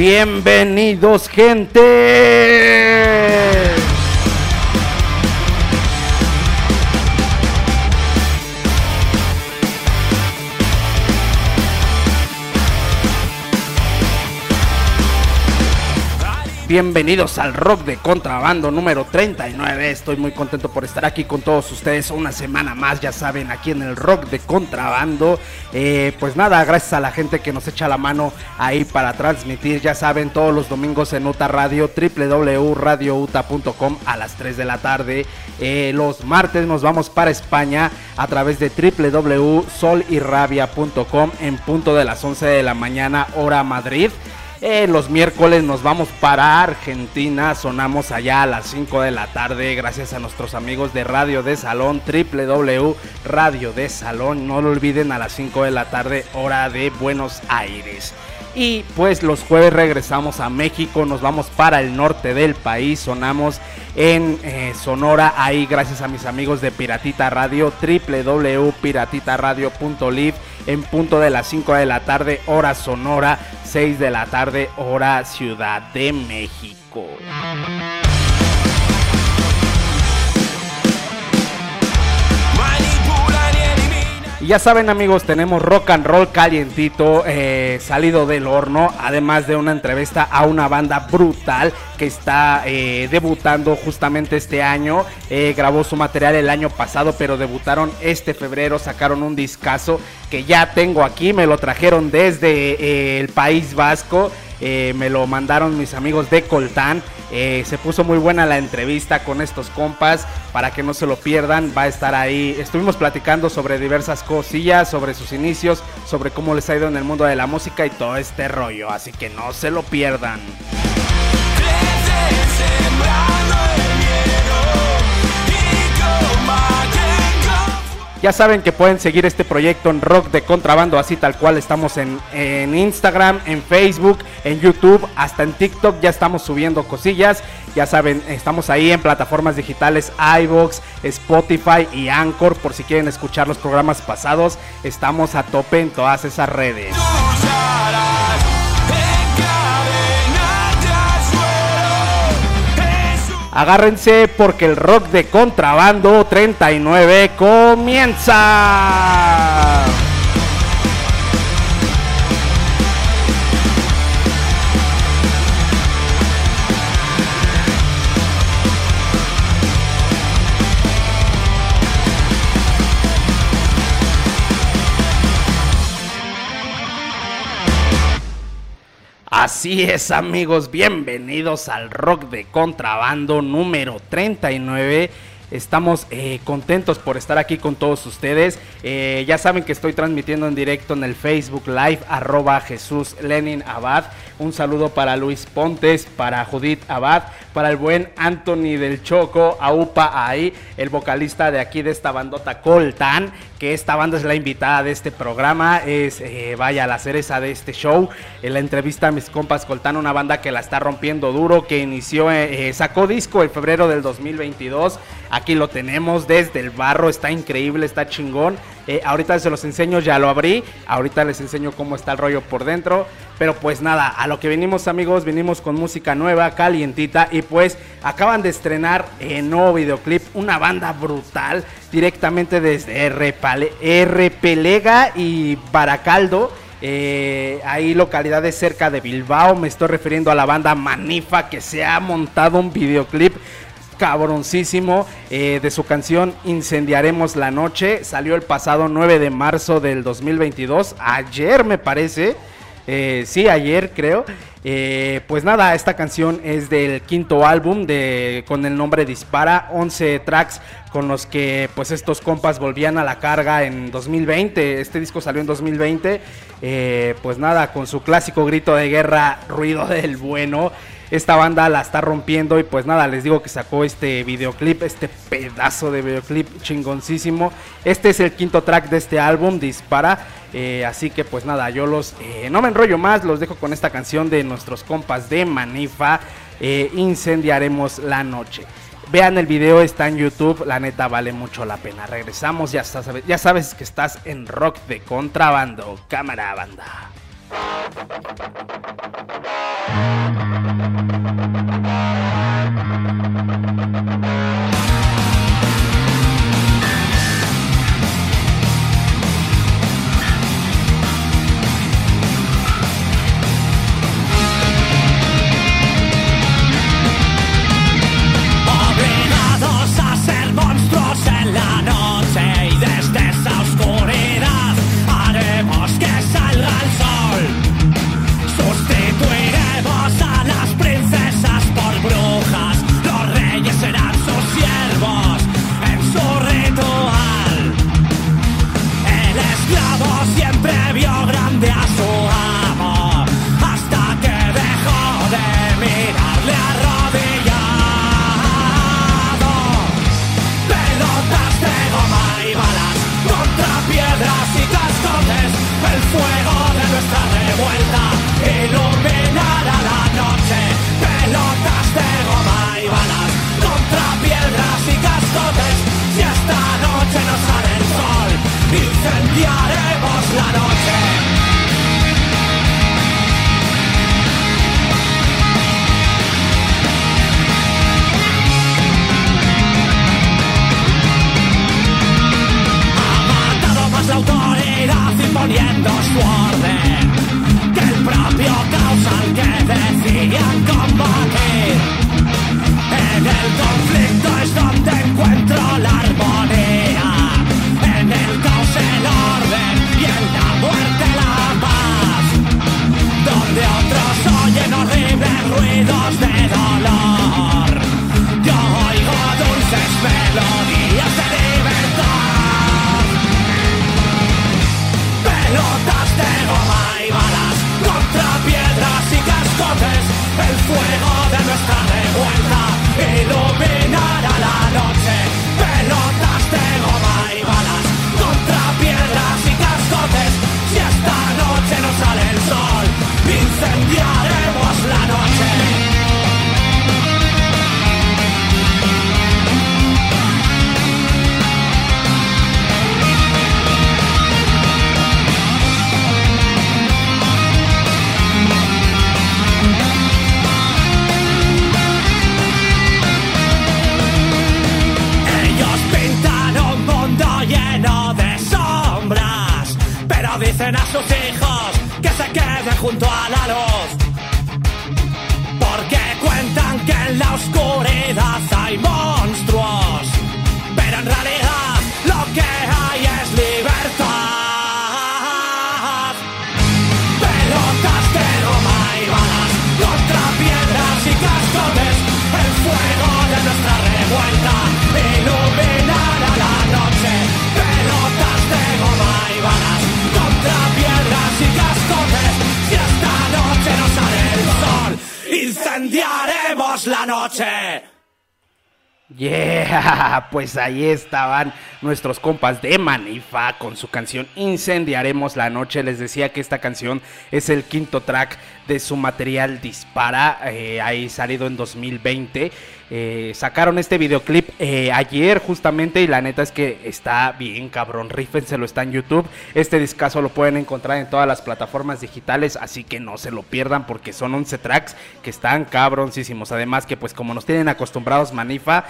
Bienvenidos gente. Bienvenidos al Rock de Contrabando número 39. Estoy muy contento por estar aquí con todos ustedes una semana más, ya saben, aquí en el Rock de Contrabando. Eh, pues nada, gracias a la gente que nos echa la mano ahí para transmitir, ya saben, todos los domingos en UTA Radio, www.radiouta.com a las 3 de la tarde. Eh, los martes nos vamos para España a través de www.solirrabia.com en punto de las 11 de la mañana, hora Madrid. Eh, los miércoles nos vamos para Argentina, sonamos allá a las 5 de la tarde gracias a nuestros amigos de Radio de Salón, www Radio de Salón, no lo olviden a las 5 de la tarde hora de Buenos Aires. Y pues los jueves regresamos a México, nos vamos para el norte del país, sonamos en eh, Sonora, ahí gracias a mis amigos de Piratita Radio, www.piratitaradio.live en punto de las 5 de la tarde, hora Sonora, 6 de la tarde, hora Ciudad de México. Y ya saben amigos, tenemos rock and roll calientito, eh, salido del horno, además de una entrevista a una banda brutal que está eh, debutando justamente este año. Eh, grabó su material el año pasado, pero debutaron este febrero, sacaron un discazo que ya tengo aquí, me lo trajeron desde el País Vasco. Me lo mandaron mis amigos de Coltán. se puso muy buena la entrevista con estos compas. Para que no se lo pierdan, va a estar ahí. Estuvimos platicando sobre diversas cosillas, sobre sus inicios, sobre cómo les ha ido en el mundo de la música y todo este rollo. Así que no se lo pierdan. Ya saben que pueden seguir este proyecto en Rock de Contrabando, así tal cual estamos en, Instagram, en Facebook, en YouTube, hasta en TikTok ya estamos subiendo cosillas. Ya saben, estamos ahí en plataformas digitales iBox, Spotify y Anchor por si quieren escuchar los programas pasados. Estamos a tope en todas esas redes. Agárrense porque el rock de contrabando 39 comienza. Así es amigos, bienvenidos al rock de contrabando número 39. Estamos eh, contentos por estar aquí con todos ustedes. Eh, ya saben que estoy transmitiendo en directo en el Facebook Live arroba Jesús Lenin Abad. Un saludo para Luis Pontes, para Judith Abad, para el buen Anthony del Choco, Aupa ahí, el vocalista de aquí de esta bandota Coltan que esta banda es la invitada de este programa, es, eh, vaya, la cereza de este show. En la entrevista a mis compas Coltán, una banda que la está rompiendo duro, que inició, eh, eh, sacó disco en febrero del 2022. Aquí lo tenemos desde el barro, está increíble, está chingón. ahorita se los enseño, ya lo abrí. Ahorita les enseño cómo está el rollo por dentro. Pero pues nada, a lo que venimos amigos, venimos con música nueva, calientita. Y pues acaban de estrenar en nuevo videoclip, una banda brutal directamente desde R. Pelega y Baracaldo. Eh, hay localidades cerca de Bilbao. Me estoy refiriendo a la banda Manifa que se ha montado un videoclip cabroncísimo eh, de su canción Incendiaremos la Noche. Salió el pasado 9 de marzo del 2022. Ayer me parece. Eh, sí, ayer creo. Eh, pues nada, esta canción es del quinto álbum de, con el nombre Dispara, 11 tracks con los que pues estos compas volvían a la carga en 2020, este disco salió en 2020, eh, pues nada, con su clásico grito de guerra, ruido del bueno, esta banda la está rompiendo y pues nada, les digo que sacó este videoclip, este pedazo de videoclip chingoncísimo, este es el quinto track de este álbum, Dispara, eh, así que pues nada, yo los eh, no me enrollo más, los dejo con esta canción de nuestros compas de Manifa. Eh, incendiaremos la noche. Vean el video, está en YouTube, la neta vale mucho la pena. Regresamos, ya sabes, ya sabes que estás en rock de contrabando, cámara banda. Thank you. pues ahí estaban nuestros compas de Manifa con su canción Incendiaremos la noche. Les decía que esta canción es el quinto track de su material Dispara, eh, ahí salido en 2020. Eh, sacaron este videoclip eh, ayer justamente y la neta es que está bien cabrón, lo está en YouTube. Este discazo lo pueden encontrar en todas las plataformas digitales, así que no se lo pierdan porque son 11 tracks que están cabroncísimos. Además que pues como nos tienen acostumbrados Manifa,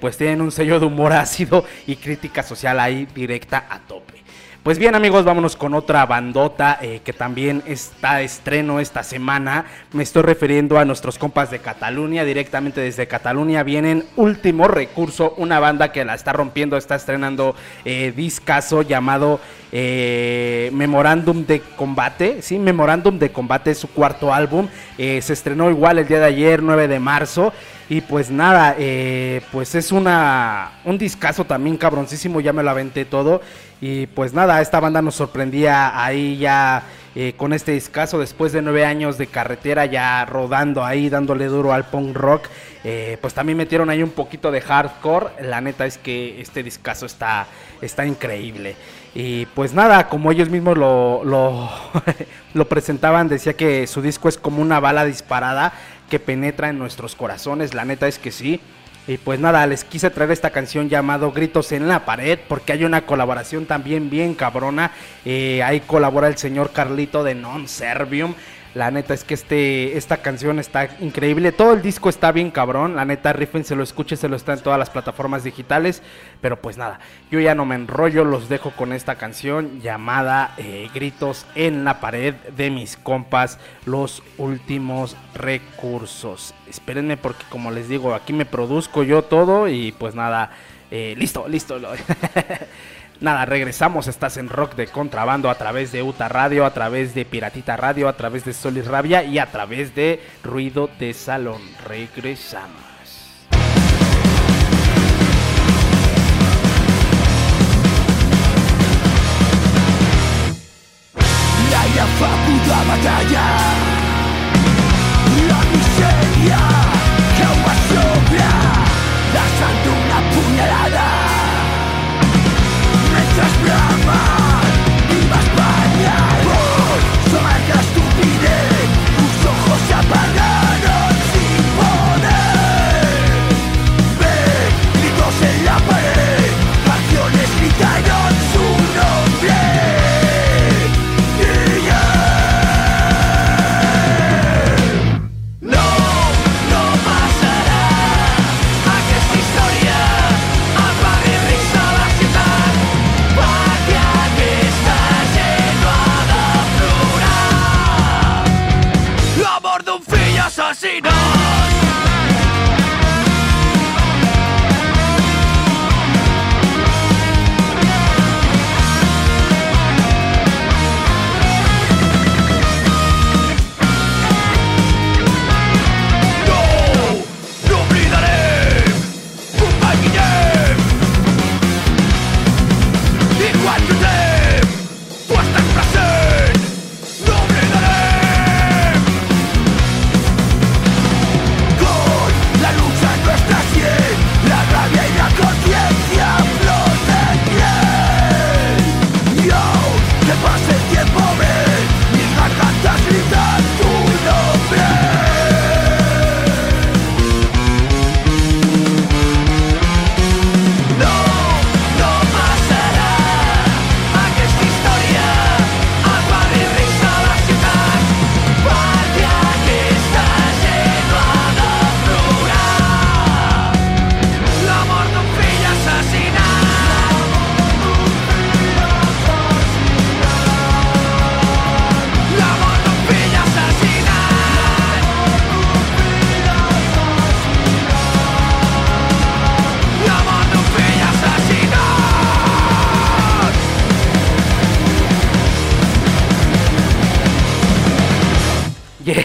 pues tienen un sello de humor ácido y crítica social ahí directa a tope. Pues bien amigos, vámonos con otra bandota eh, que también está de estreno esta semana. Me estoy refiriendo a nuestros compas de Cataluña, directamente desde Cataluña vienen Último Recurso, una banda que la está rompiendo, está estrenando eh, discazo llamado eh, Memorándum de Combate. Sí, Memorándum de Combate es su cuarto álbum. Eh, se estrenó igual el día de ayer, 9 de marzo. Y pues nada, pues es una un discazo también cabroncísimo, ya me lo aventé todo. Y pues nada, esta banda nos sorprendía ahí ya eh, con este discazo después de nueve años de carretera ya rodando ahí, dándole duro al punk rock. Eh, pues también metieron ahí un poquito de hardcore. La neta es que este discazo está, está increíble. Y pues nada, como ellos mismos lo, lo presentaban, decía que su disco es como una bala disparada que penetra en nuestros corazones. La neta es que sí. Y pues nada, les quise traer esta canción llamado Gritos en la pared, porque hay una colaboración también bien cabrona. Eh, ahí colabora el señor Carlito de Non Servium. La neta es que este, esta canción está increíble. Todo el disco está bien cabrón. La neta, Riffen se lo escuche, se lo está en todas las plataformas digitales. Pero pues nada, yo ya no me enrollo. Los dejo con esta canción llamada eh, Gritos en la pared de mis compas. Los últimos recursos. Espérenme porque como les digo, aquí me produzco yo todo. Y pues nada, eh, listo, listo. Nada, regresamos, estás en rock de contrabando a través de Uta Radio, a través de Piratita Radio, a través de Solis Rabia y a través de Ruido de Salón. Regresamos. La batalla, la miseria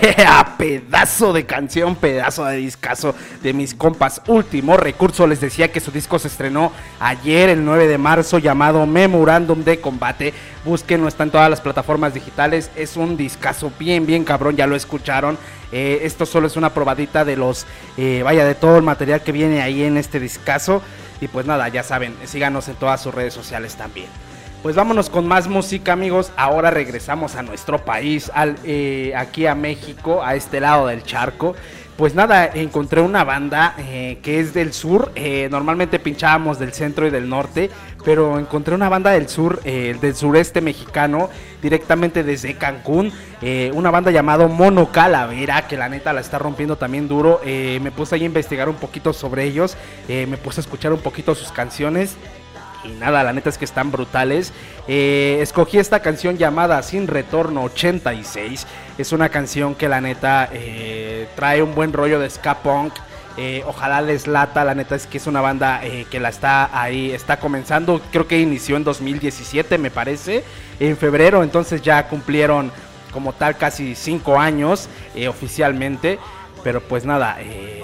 Yeah, pedazo de canción, pedazo de discazo de mis compas. Último recurso, les decía que su disco se estrenó ayer, el 9 de marzo, llamado Memorándum de Combate. Búsquenlo, está en todas las plataformas digitales. Es un discazo bien, bien cabrón, ya lo escucharon. Eh, esto solo es una probadita de los, eh, vaya, de todo el material que viene ahí en este discazo. Y pues nada, ya saben, síganos en todas sus redes sociales también. Pues vámonos con más música, amigos. Ahora regresamos a nuestro país, al, eh, aquí a México, a este lado del charco. Pues nada, encontré una banda eh, que es del sur. eh, normalmente pinchábamos del centro y del norte, pero encontré una banda del sur, del sureste mexicano, directamente desde Cancún. una banda llamado Mono Calavera, que la neta la está rompiendo también duro. me puse ahí a investigar un poquito sobre ellos, me puse a escuchar un poquito sus canciones. Y nada, la neta es que están brutales. Eh, escogí esta canción llamada Sin Retorno 86. Es una canción que la neta eh, trae un buen rollo de ska punk. Eh, ojalá les lata, la neta es que es una banda que la está ahí, está comenzando. Creo que inició en 2017, me parece. En febrero, entonces ya cumplieron como tal casi 5 años oficialmente. Pero pues nada, eh,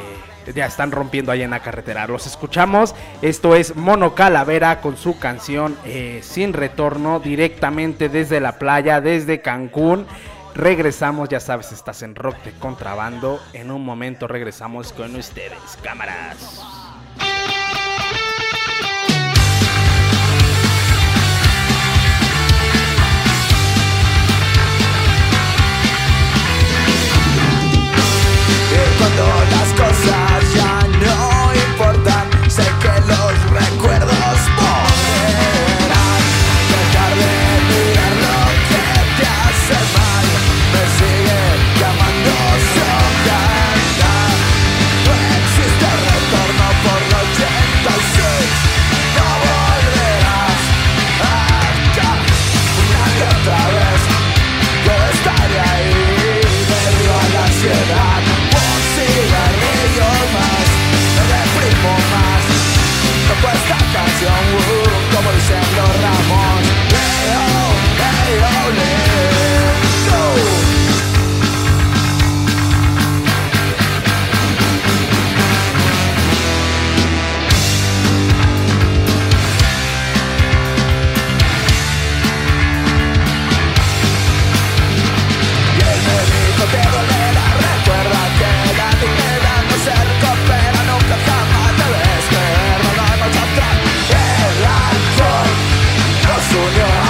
ya están rompiendo ahí en la carretera. Los escuchamos. Esto es Mono Calavera con su canción eh, Sin Retorno directamente desde la playa, desde Cancún. Regresamos, ya sabes, estás en Rock de Contrabando. En un momento regresamos con ustedes, cámaras. Cuando las soñar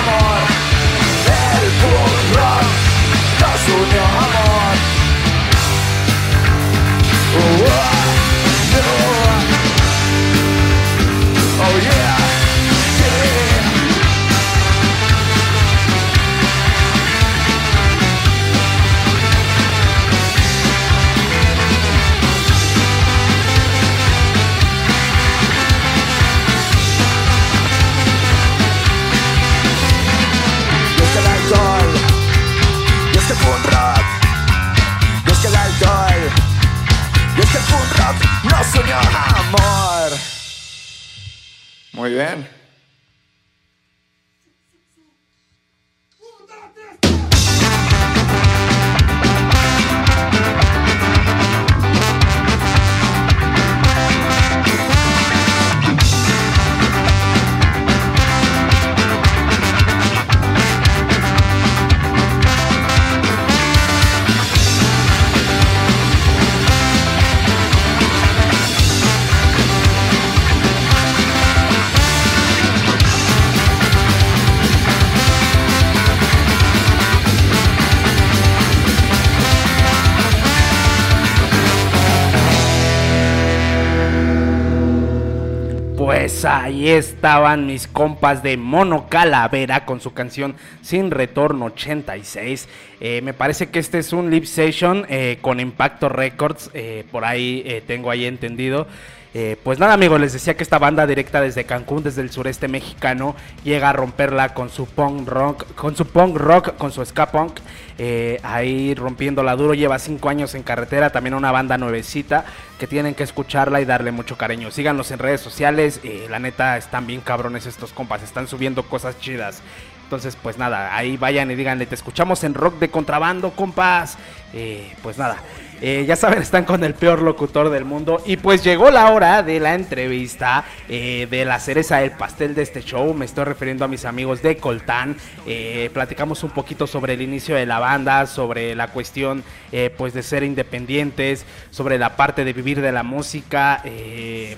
Muy bien. Pues ahí estaban mis compas de Mono Calavera con su canción Sin Retorno 86. Eh, me parece que este es un live session eh, con Impacto Records, eh, por ahí tengo ahí entendido. Eh, pues nada amigos, les decía que esta banda directa desde Cancún, desde el sureste mexicano, llega a romperla con su punk rock, con su punk rock, con su ska punk, eh, ahí rompiéndola duro, lleva cinco años en carretera, también una banda nuevecita que tienen que escucharla y darle mucho cariño. Síganlos en redes sociales, eh, la neta están bien cabrones estos compas, están subiendo cosas chidas. Entonces, pues nada, ahí vayan y díganle, te escuchamos en rock de contrabando, compas. Eh, pues nada, eh, ya saben, están con el peor locutor del mundo. Y pues llegó la hora de la entrevista eh, de la cereza del pastel de este show. Me estoy refiriendo a mis amigos de Coltán. Eh, platicamos un poquito sobre el inicio de la banda, sobre la cuestión pues de ser independientes, sobre la parte de vivir de la música.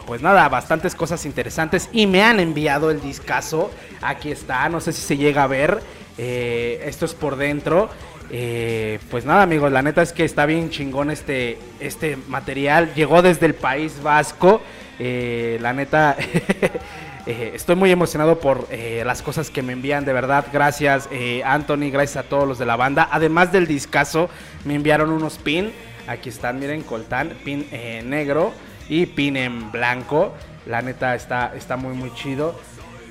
pues nada, bastantes cosas interesantes. Y me han enviado el discazo. Aquí está, no sé si se llega a ver. Esto es por dentro. Eh, pues nada amigos, la neta es que está bien chingón este, este material. Llegó desde el País Vasco. Eh, la neta, eh, estoy muy emocionado por las cosas que me envían. De verdad, gracias Anthony, gracias a todos los de la banda. Además del discazo, me enviaron unos pin. Aquí están, miren, coltán, pin negro y pin en blanco. La neta está, está muy, muy chido.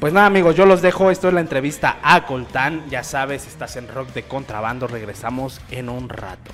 Pues nada amigos, yo los dejo. Esto es la entrevista a Coltán. Ya sabes, estás en rock de contrabando. Regresamos en un rato.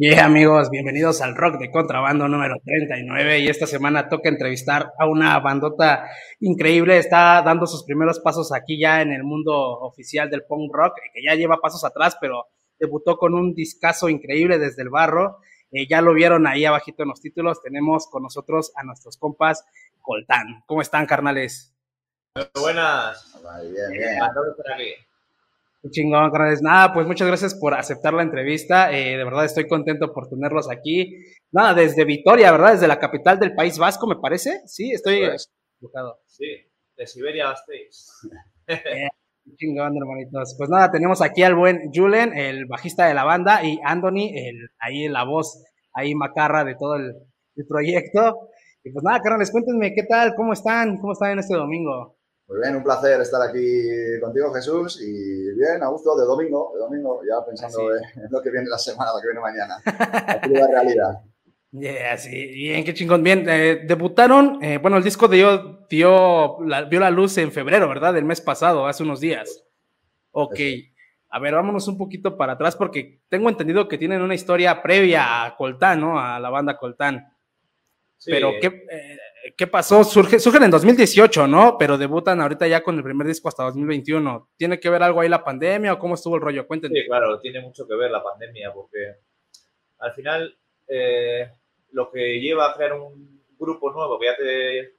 Yeah, amigos, bienvenidos al Rock de Contrabando número 39 y esta semana toca entrevistar a una bandota increíble, está dando sus primeros pasos aquí ya en el mundo oficial del punk rock, que ya lleva pasos atrás, pero debutó con un discazo increíble desde el barro, Eh, ya lo vieron ahí abajito en los títulos, tenemos con nosotros a nuestros compas Coltán. ¿Cómo están, carnales? Buenas. Bien, bien. Chingón, carnales. Nada, pues muchas gracias por aceptar la entrevista. Eh, de verdad estoy contento por tenerlos aquí. Nada, desde Vitoria, ¿verdad? Desde la capital del País Vasco, me parece. Sí, estoy equivocado. Sí, de Siberia a States. Qué chingón, hermanitos. Pues nada, tenemos aquí al buen Julen, el bajista de la banda, y Anthony, el, ahí la voz, ahí macarra de todo el, el proyecto. Y pues nada, carnales, cuéntenme qué tal, cómo están, cómo están en este domingo. Muy bien, un placer estar aquí contigo, Jesús. Y bien, a gusto, de domingo, de domingo, ya pensando en lo que viene la semana, lo que viene mañana. Aquí la realidad. Yeah, sí, bien, qué chingón. Bien, eh, debutaron, eh, bueno, el disco dio, dio la, vio la luz en febrero, ¿verdad? Del mes pasado, hace unos días. Ok, a ver, vámonos un poquito para atrás porque tengo entendido que tienen una historia previa a Coltán, ¿no? A la banda Coltán. Sí, Pero, ¿qué, eh, ¿qué pasó? Surge, surgen en 2018, ¿no? Pero debutan ahorita ya con el primer disco hasta 2021. ¿Tiene que ver algo ahí la pandemia o cómo estuvo el rollo? Cuéntenme. Sí, claro, tiene mucho que ver la pandemia porque al final eh, lo que lleva a crear un grupo nuevo que ya te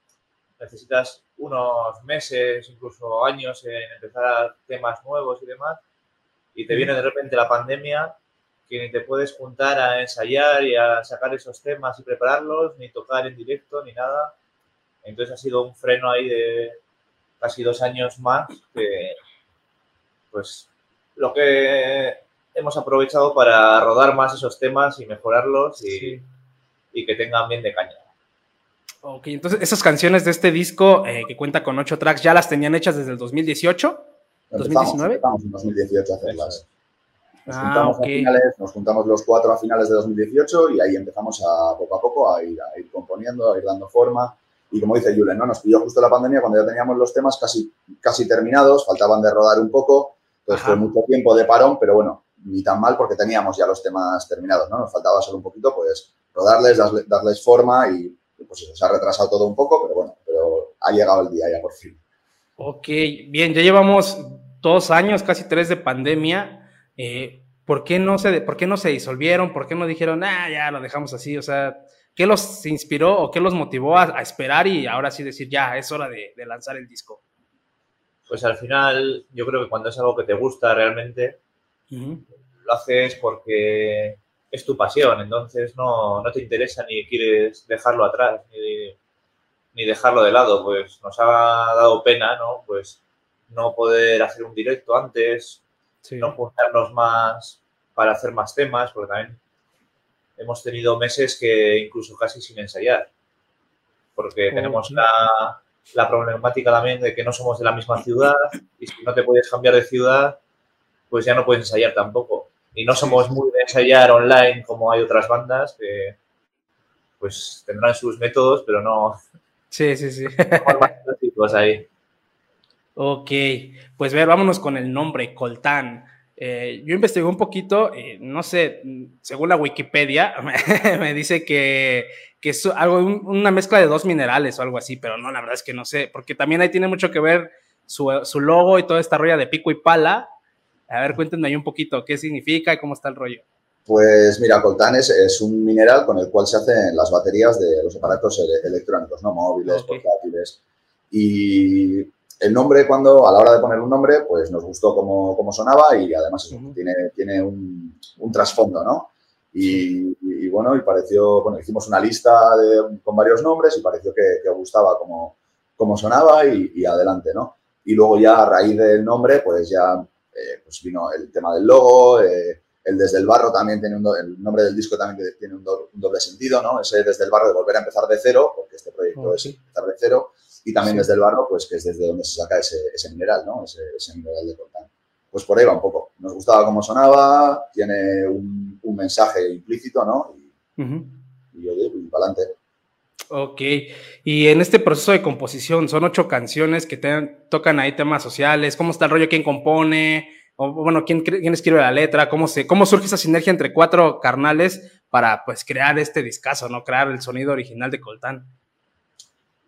necesitas unos meses, incluso años en empezar a temas nuevos y demás, y te viene de repente la pandemia que ni te puedes juntar a ensayar y a sacar esos temas y prepararlos, ni tocar en directo, ni nada. Entonces ha sido un freno ahí de casi dos años más que, pues, lo que hemos aprovechado para rodar más esos temas y mejorarlos y, Sí. y que tengan bien de caña. Ok, entonces esas canciones de este disco eh, que cuenta con ocho tracks ya las tenían hechas desde el 2018. Empezamos, 2019? empezamos en 2018 a hacerlas. Nos Ah, juntamos a finales, nos juntamos los cuatro a finales de 2018 y ahí empezamos a poco a poco a ir, a ir componiendo, a ir dando forma. Y como dice Julen, ¿no? nos pilló justo la pandemia cuando ya teníamos los temas casi, casi terminados, faltaban de rodar un poco, entonces Ajá. fue mucho tiempo de parón, pero bueno, ni tan mal porque teníamos ya los temas terminados, ¿no? Nos faltaba solo un poquito, pues, rodarles, darle- darles forma y pues eso, se ha retrasado todo un poco, pero bueno, pero ha llegado el día ya por fin. Ok, bien, ya llevamos dos años, casi tres de pandemia. Eh, ¿por, qué no se, ¿Por qué no se disolvieron? ¿Por qué no dijeron, ah, ya lo dejamos así? O sea, ¿qué los inspiró o qué los motivó a, a esperar y ahora sí decir, ya, es hora de, de lanzar el disco? Pues al final, yo creo que cuando es algo que te gusta realmente, lo haces porque es tu pasión, entonces no, no te interesa ni quieres dejarlo atrás, ni, ni dejarlo de lado, pues nos ha dado pena, ¿no? Pues no poder hacer un directo antes, Sí. no juntarnos más para hacer más temas, porque también hemos tenido meses que incluso casi sin ensayar, porque Oh, tenemos la, la problemática también de que no somos de la misma ciudad y si no te puedes cambiar de ciudad, pues ya no puedes ensayar tampoco. Y no somos muy de ensayar online como hay otras bandas que, pues tendrán sus métodos, pero no Sí, sí, sí. clásicos ahí. Ok, pues ver, vámonos con el nombre, coltán. Eh, yo investigué un poquito, eh, no sé, según la Wikipedia, me dice que, que es algo, un- una mezcla de dos minerales o algo así, pero no, la verdad es que no sé, porque también ahí tiene mucho que ver su, su logo y toda esta rolla de pico y pala. A ver, cuéntenme ahí un poquito qué significa y cómo está el rollo. Pues mira, coltán es, es un mineral con el cual se hacen las baterías de los aparatos ele- electrónicos, ¿no? Móviles, portátiles. Y el nombre, cuando a la hora de poner un nombre, pues nos gustó cómo, cómo sonaba y además eso, Ujú. tiene, tiene un, un trasfondo, ¿no? Y, y- y bueno, y pareció, bueno, hicimos una lista de- con varios nombres y pareció que, que gustaba cómo, cómo sonaba y, y adelante, ¿no? Y luego ya a raíz del nombre, pues ya eh, pues vino el tema del logo, eh, el Desde el Barro también tiene un, do- el nombre del disco también tiene un, do- un doble sentido, ¿no? Ese Desde el Barro de volver a empezar de cero, porque este proyecto Ok. es empezar de cero, y también Sí. desde el barro, pues que es desde donde se saca ese, ese mineral, ¿no? Ese, ese mineral de coltán. Pues por ahí va un poco. Nos gustaba cómo sonaba, tiene un, un mensaje implícito, ¿no? Y, Ujú. y oye, y para adelante. Ok, y en este proceso de composición son ocho canciones que te- tocan ahí temas sociales, ¿cómo está el rollo? ¿Quién compone? O bueno, ¿quién, quién escribe la letra? ¿Cómo, se, ¿Cómo surge esa sinergia entre cuatro carnales para pues crear este discazo, ¿no? Crear el sonido original de Coltán.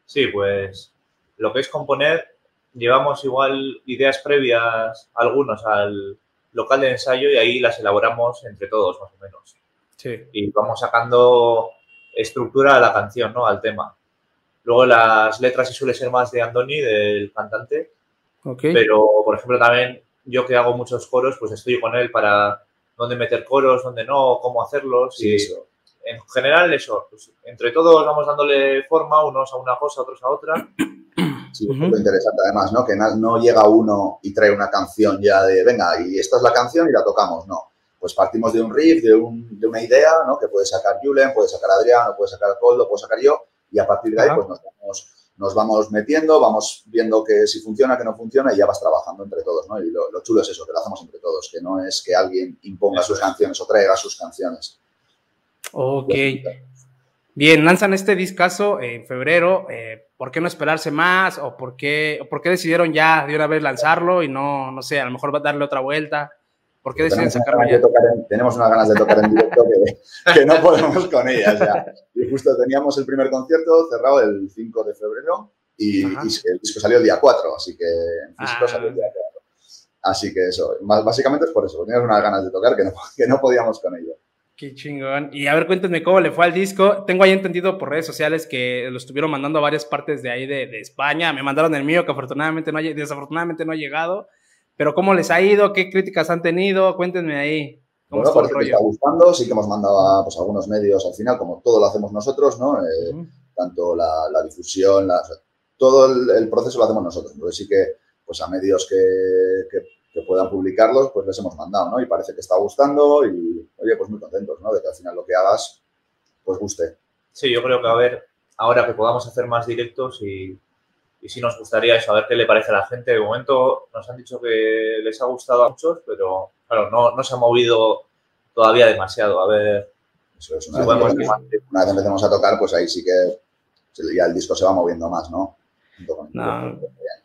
Sí, pues lo que es componer, llevamos igual ideas previas, algunos al local de ensayo y ahí las elaboramos entre todos, más o menos. Sí. Y vamos sacando estructura a la canción, ¿no? Al tema. Luego las letras sí suele ser más de Andoni, del cantante, Ok. pero por ejemplo también yo que hago muchos coros, pues estoy con él para dónde meter coros, dónde no, cómo hacerlos. Sí, y eso. en general eso, pues, entre todos vamos dándole forma, unos a una cosa, otros a otra. Sí, Ujú. es lo interesante además, ¿no? Que no llega uno y trae una canción ya de, venga, y esta es la canción y la tocamos, no. Pues partimos de un riff, de, un- de una idea, ¿no? Que puede sacar Julen, puede sacar Adrián, puede sacar Coldo, puede sacar yo, y a partir de ahí, pues nos vamos, nos vamos metiendo, vamos viendo que si funciona, que no funciona, y ya vas trabajando entre todos, ¿no? Y lo, lo chulo es eso, que lo hacemos entre todos, que no es que alguien imponga Eso sus es. canciones o traiga sus canciones. Ok. Bien, lanzan este discazo en febrero. eh, ¿Por qué no esperarse más? ¿O por qué, o por qué decidieron ya de una vez lanzarlo y no, no sé, a lo mejor va a darle otra vuelta? ¿Por qué deciden sacarlo ya? de en- tenemos unas ganas de tocar en directo que, que no podemos con ellas ya. Y justo teníamos el primer concierto cerrado el 5 de febrero y, y el disco salió el día 4, así que en físico Ah. salió el día 4. Así que eso, básicamente es por eso, teníamos unas ganas de tocar que no, que no podíamos con ello. Qué chingón. Y a ver, cuéntenme cómo le fue al disco. Tengo ahí entendido por redes sociales que lo estuvieron mandando a varias partes de ahí de, de España. Me mandaron el mío, que afortunadamente no ha, desafortunadamente no ha llegado. Pero ¿cómo les ha ido? ¿Qué críticas han tenido? Cuéntenme ahí. ¿Cómo Bueno, parece que está gustando, sí que hemos mandado a pues, algunos medios al final, como todo lo hacemos nosotros, ¿no? Eh, tanto la, la difusión, la- o sea, todo el, el proceso lo hacemos nosotros. Entonces sí que pues a medios que, que- que puedan publicarlos, pues les hemos mandado, ¿no? Y parece que está gustando y, oye, pues muy contentos, ¿no? De que al final lo que hagas, pues guste. Sí, yo creo que a ver, ahora que podamos hacer más directos y, y sí nos gustaría eso, a ver qué le parece a la gente. De momento nos han dicho que les ha gustado a muchos, pero claro, no, no se ha movido todavía demasiado. A ver Eso es si una, vez podemos que, una vez empecemos a tocar, pues ahí sí que ya el disco se va moviendo más, ¿no?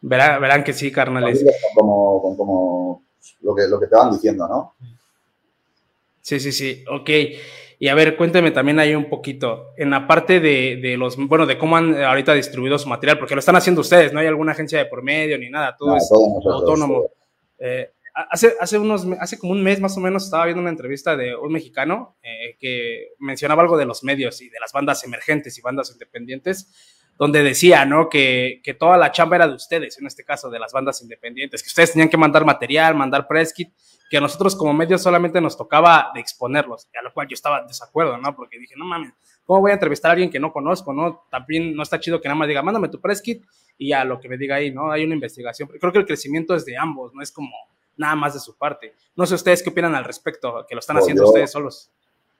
Verán, verán que sí, carnales. Como, como lo, que, lo que te van diciendo, ¿no? Sí, sí, sí, ok. Y a ver, cuénteme también ahí un poquito, en la parte de, de los, bueno, de cómo han ahorita distribuido su material, porque lo están haciendo ustedes, no hay alguna agencia de por medio ni nada, todo es todo autónomo. Eh, hace, hace, unos, hace como un mes más o menos estaba viendo una entrevista de un mexicano eh, que mencionaba algo de los medios y de las bandas emergentes y bandas independientes, donde decía, ¿no? Que, que toda la chamba era de ustedes, en este caso, de las bandas independientes, que ustedes tenían que mandar material, mandar press kit, que a nosotros como medios solamente nos tocaba de exponerlos, a lo cual yo estaba en desacuerdo, ¿no? Porque dije, no mames, ¿cómo voy a entrevistar a alguien que no conozco, no? También no está chido que nada más diga, mándame tu press kit y ya lo que me diga ahí, ¿no? Hay una investigación. Creo que el crecimiento es de ambos, no es como nada más de su parte. No sé ustedes qué opinan al respecto, que lo están Pues haciendo yo- ustedes solos.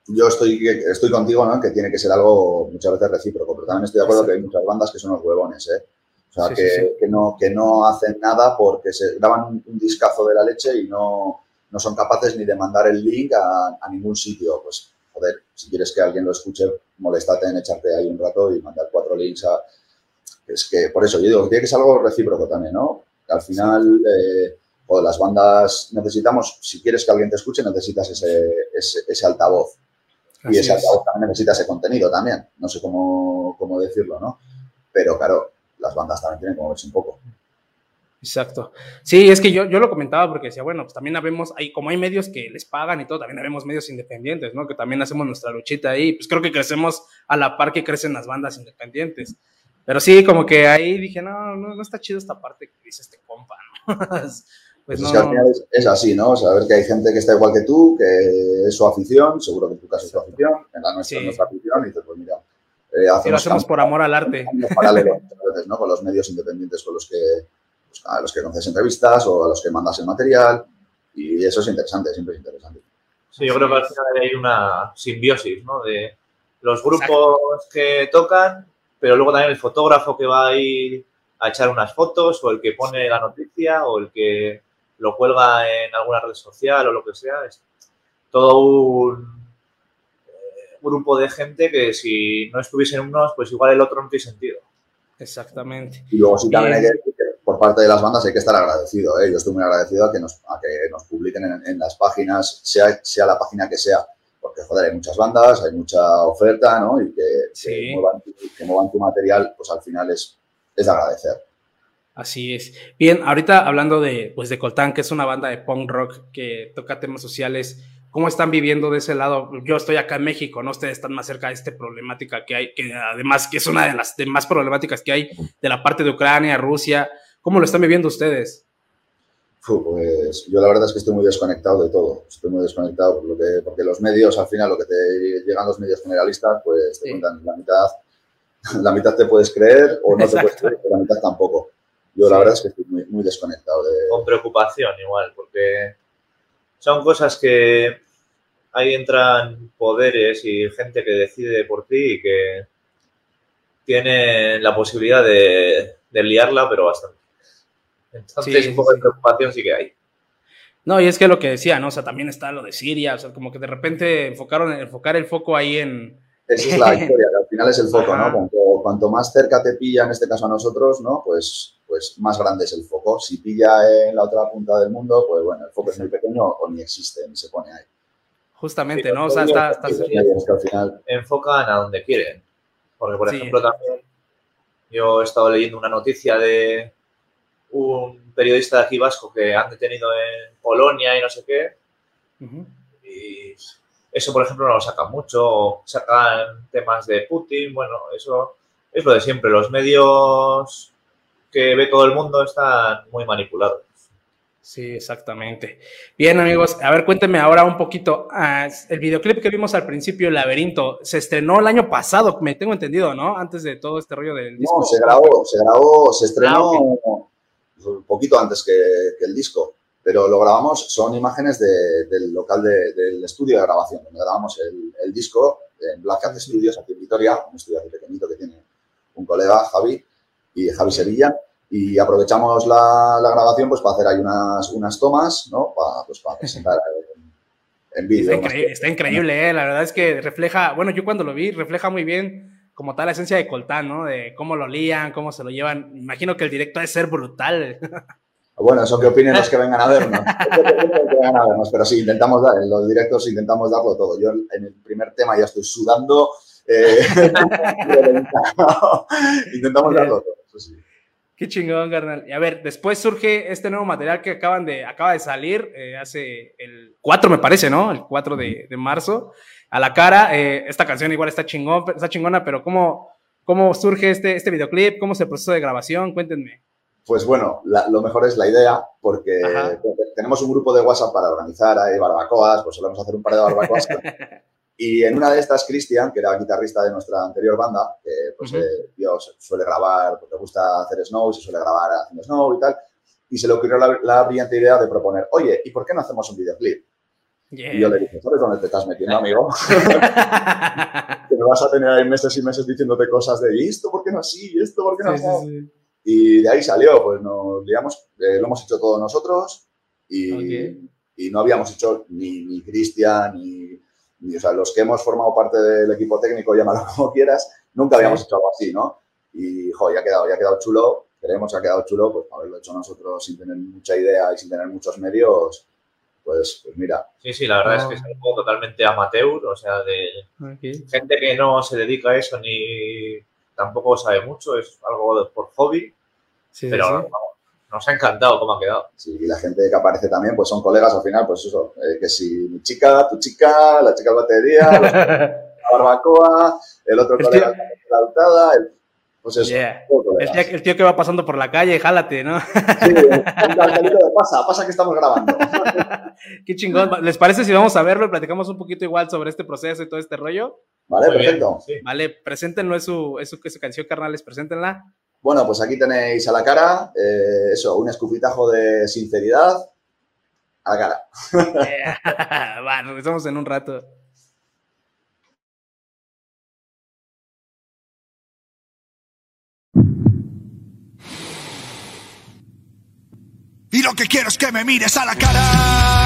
Yo estoy, estoy contigo, ¿no? Que tiene que ser algo muchas veces recíproco, pero también estoy de acuerdo que hay muchas bandas que son los huevones, ¿eh? O sea, Sí, que, sí, sí. que no, que no hacen nada porque se graban un, un discazo de la leche y no, no son capaces ni de mandar el link a, a ningún sitio. Pues, joder, si quieres que alguien lo escuche, molestate en echarte ahí un rato y mandar cuatro links a... Es que, por eso, yo digo que tiene que ser algo recíproco también, ¿no? Al final, eh, o las bandas necesitamos, si quieres que alguien te escuche, necesitas ese, ese, ese altavoz. y Así ese es. altavoz también necesita ese contenido también. No sé cómo, cómo decirlo, ¿no? Pero claro, las bandas también tienen que moverse un poco. Exacto. Sí, es que yo, yo lo comentaba porque decía, bueno, pues también habemos, hay, como hay medios que les pagan y todo, también habemos medios independientes, ¿no? Que también hacemos nuestra luchita ahí. Pues creo que crecemos a la par que crecen las bandas independientes. Pero sí, como que ahí dije, no, no, no está chido esta parte que dice este compa, ¿no? pues Pues no, es que al final es, es así, ¿no? Saber que hay gente que está igual que tú, que es su afición, seguro que en tu caso es tu afición, en la nuestra Sí. es nuestra afición, y dices, pues mira, eh, lo hacemos hacemos por amor al arte. muchas veces, ¿no? Con los medios independientes con los que, pues, a los que conoces entrevistas o a los que mandas el material, y eso es interesante, siempre es interesante. Sí, yo creo que al final hay una simbiosis, ¿no? De los grupos que tocan, pero luego también el fotógrafo que va ahí a echar unas fotos, o el que pone la noticia, o el que lo cuelga en alguna red social o lo que sea. Es todo un eh, grupo de gente que si no estuviesen unos, pues igual el otro no tiene sentido. Exactamente. Y luego sí también hay que decir que por parte de las bandas hay que estar agradecido. ¿eh? Yo estoy muy agradecido a que nos, a que nos publiquen en, en las páginas, sea, sea la página que sea. Porque, joder, hay muchas bandas, hay mucha oferta, ¿no? Y que, Sí. que, muevan, que muevan tu material, pues al final es, es de agradecer. Así es. Bien, ahorita hablando de, pues, de Coltán, que es una banda de punk rock que toca temas sociales, ¿cómo están viviendo de ese lado? Yo estoy acá en México, ¿no? Ustedes están más cerca de esta problemática que hay, que además que es una de las demás problemáticas que hay de la parte de Ucrania, Rusia. ¿Cómo lo están viviendo ustedes? Pues yo la verdad es que estoy muy desconectado de todo. Estoy muy desconectado por lo que, porque los medios, al final, lo que te llegan los medios generalistas, pues te Sí. cuentan la mitad. La mitad te puedes creer o no te puedes creer, pero la mitad tampoco. Yo la verdad es que estoy muy, muy desconectado de, Con preocupación igual, porque son cosas que ahí entran poderes y gente que decide por ti y que tiene la posibilidad de, de liarla, pero bastante. Entonces, Sí, un poco sí. de preocupación sí que hay. No, y es que lo que decía, ¿no? O sea, también está lo de Siria, o sea, como que de repente enfocaron, enfocar el foco ahí en... Esa es la historia, que al final es el foco, Ajá. ¿no? Cuanto, cuanto más cerca te pilla, en este caso a nosotros, ¿no? Pues, pues más grande es el foco. Si pilla en la otra punta del mundo, pues bueno, el foco es muy pequeño o ni existe, ni se pone ahí. Justamente, ¿no? O sea, está, está- es que al final, Enfocan a donde quieren. Porque, por Sí. ejemplo, también yo he estado leyendo una noticia de un periodista de aquí vasco que han detenido en Polonia y no sé qué. Y eso, por ejemplo, no lo sacan mucho. o Sacan temas de Putin. Bueno, eso es lo de siempre. Los medios que ve todo el mundo están muy manipulados. Sí, exactamente. Bien, amigos, a ver, cuéntenme ahora un poquito. ah, el videoclip que vimos al principio, El Laberinto, se estrenó el año pasado, me tengo entendido, ¿no? Antes de todo este rollo del disco. no, se grabó, se grabó, se estrenó un poquito antes que, que el disco, pero lo grabamos, son imágenes de- del local de- del estudio de grabación, donde grabamos el, el disco en Black Cat Studios, aquí en Vitoria, un estudio aquí pequeñito que tiene un colega, Javi, y Javi Sevilla, y aprovechamos la, la grabación pues para hacer ahí unas, unas tomas, ¿no? Para, pues, para presentar en, en vídeo. Está, increíble, está increíble, ¿eh? La verdad es que refleja, bueno, yo cuando lo vi, refleja muy bien como tal la esencia de Coltán, ¿no? De cómo lo lían, cómo se lo llevan. Imagino que el directo ha de ser brutal. Bueno, eso que opinen los que vengan a vernos. Eso que opinen los que vengan a vernos. Pero sí, intentamos dar, en los directos intentamos darlo todo. Yo en el primer tema ya estoy sudando. eh, intentamos darlo todo. Eso sí. Qué chingón, carnal. Y a ver, después surge este nuevo material que acaban de, acaba de salir eh, hace el 4, me parece, ¿no? El 4 de, de marzo. A la cara, eh, esta canción igual está chingón, está chingona, pero ¿cómo, cómo surge este, este videoclip? ¿Cómo es el proceso de grabación? Cuéntenme. Pues bueno, la- lo mejor es la idea, porque Ajá. tenemos un grupo de WhatsApp para organizar ahí barbacoas, pues solemos hacer un par de barbacoas. y en una de estas, Cristian, que era guitarrista de nuestra anterior banda, que pues Ujú. eh, suele grabar, porque le gusta hacer snow, se suele grabar haciendo snow y tal, y se le ocurrió la, la brillante idea de proponer, oye, ¿y por qué no hacemos un videoclip? Yeah. Y yo le dije, ¿sabes dónde te estás metiendo, amigo? que me vas a tener ahí meses y meses diciéndote cosas de, ¿y esto por qué no así? ¿Y esto por qué no Sí, así? sí, sí. Y de ahí salió, pues nos liamos, eh, lo hemos hecho todos nosotros y, no habíamos hecho ni, ni Cristian, ni, y, o sea, los que hemos formado parte del equipo técnico, llámalo como quieras, nunca habíamos hecho algo así, ¿no? Y, jo, ya ha quedado, ya ha quedado chulo, creemos que ha quedado chulo, pues haberlo hecho nosotros sin tener mucha idea y sin tener muchos medios, pues, pues mira. Sí, sí, la verdad Ah. es que es algo totalmente amateur, o sea, de gente que no se dedica a eso ni tampoco sabe mucho, es algo de- por hobby, Sí, pero sí. vamos, nos ha encantado cómo ha quedado. Sí, y la gente que aparece también, pues son colegas al final, pues eso, eh, que si mi chica, tu chica, la chica de batería, la barbacoa, el otro El colega tío- la altada, el- pues eso, Yeah. todo El tío, el tío que va pasando por la calle, jálate, ¿no? Sí, de pasa, pasa que estamos grabando. Qué chingón. ¿Les parece si vamos a verlo y platicamos un poquito igual sobre este proceso y todo este rollo? Vale, Muy bien, perfecto. sí. Vale, preséntenlo, es su, es su, es su canción, carnales, preséntenla. Bueno, pues aquí tenéis a la cara, eh, eso, un escupitajo de sinceridad a la cara. Va, regresamos en un rato. Y lo que quiero es que me mires a la cara.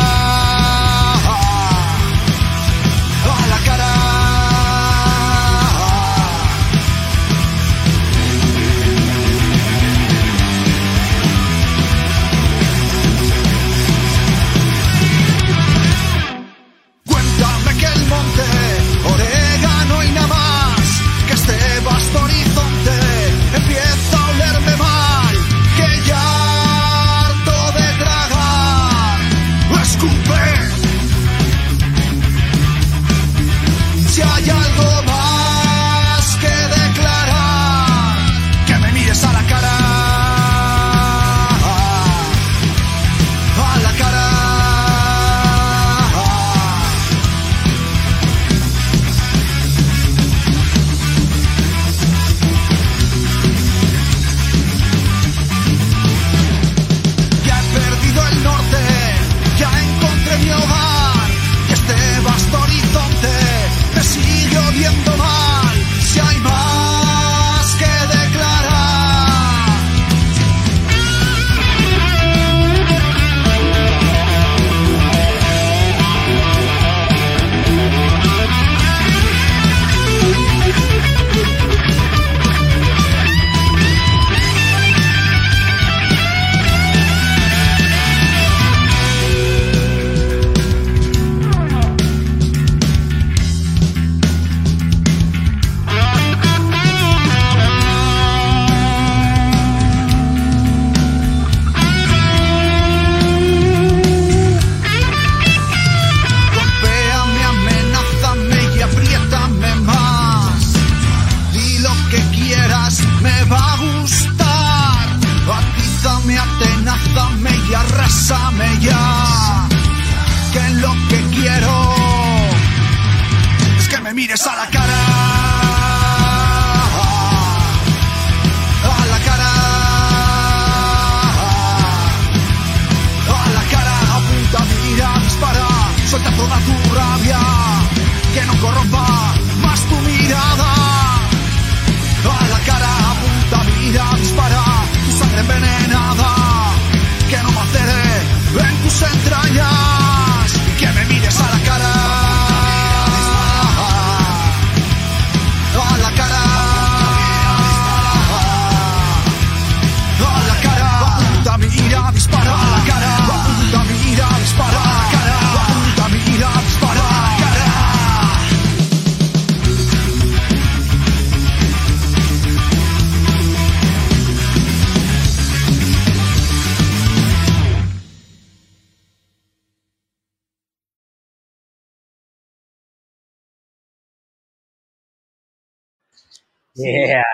Yeah.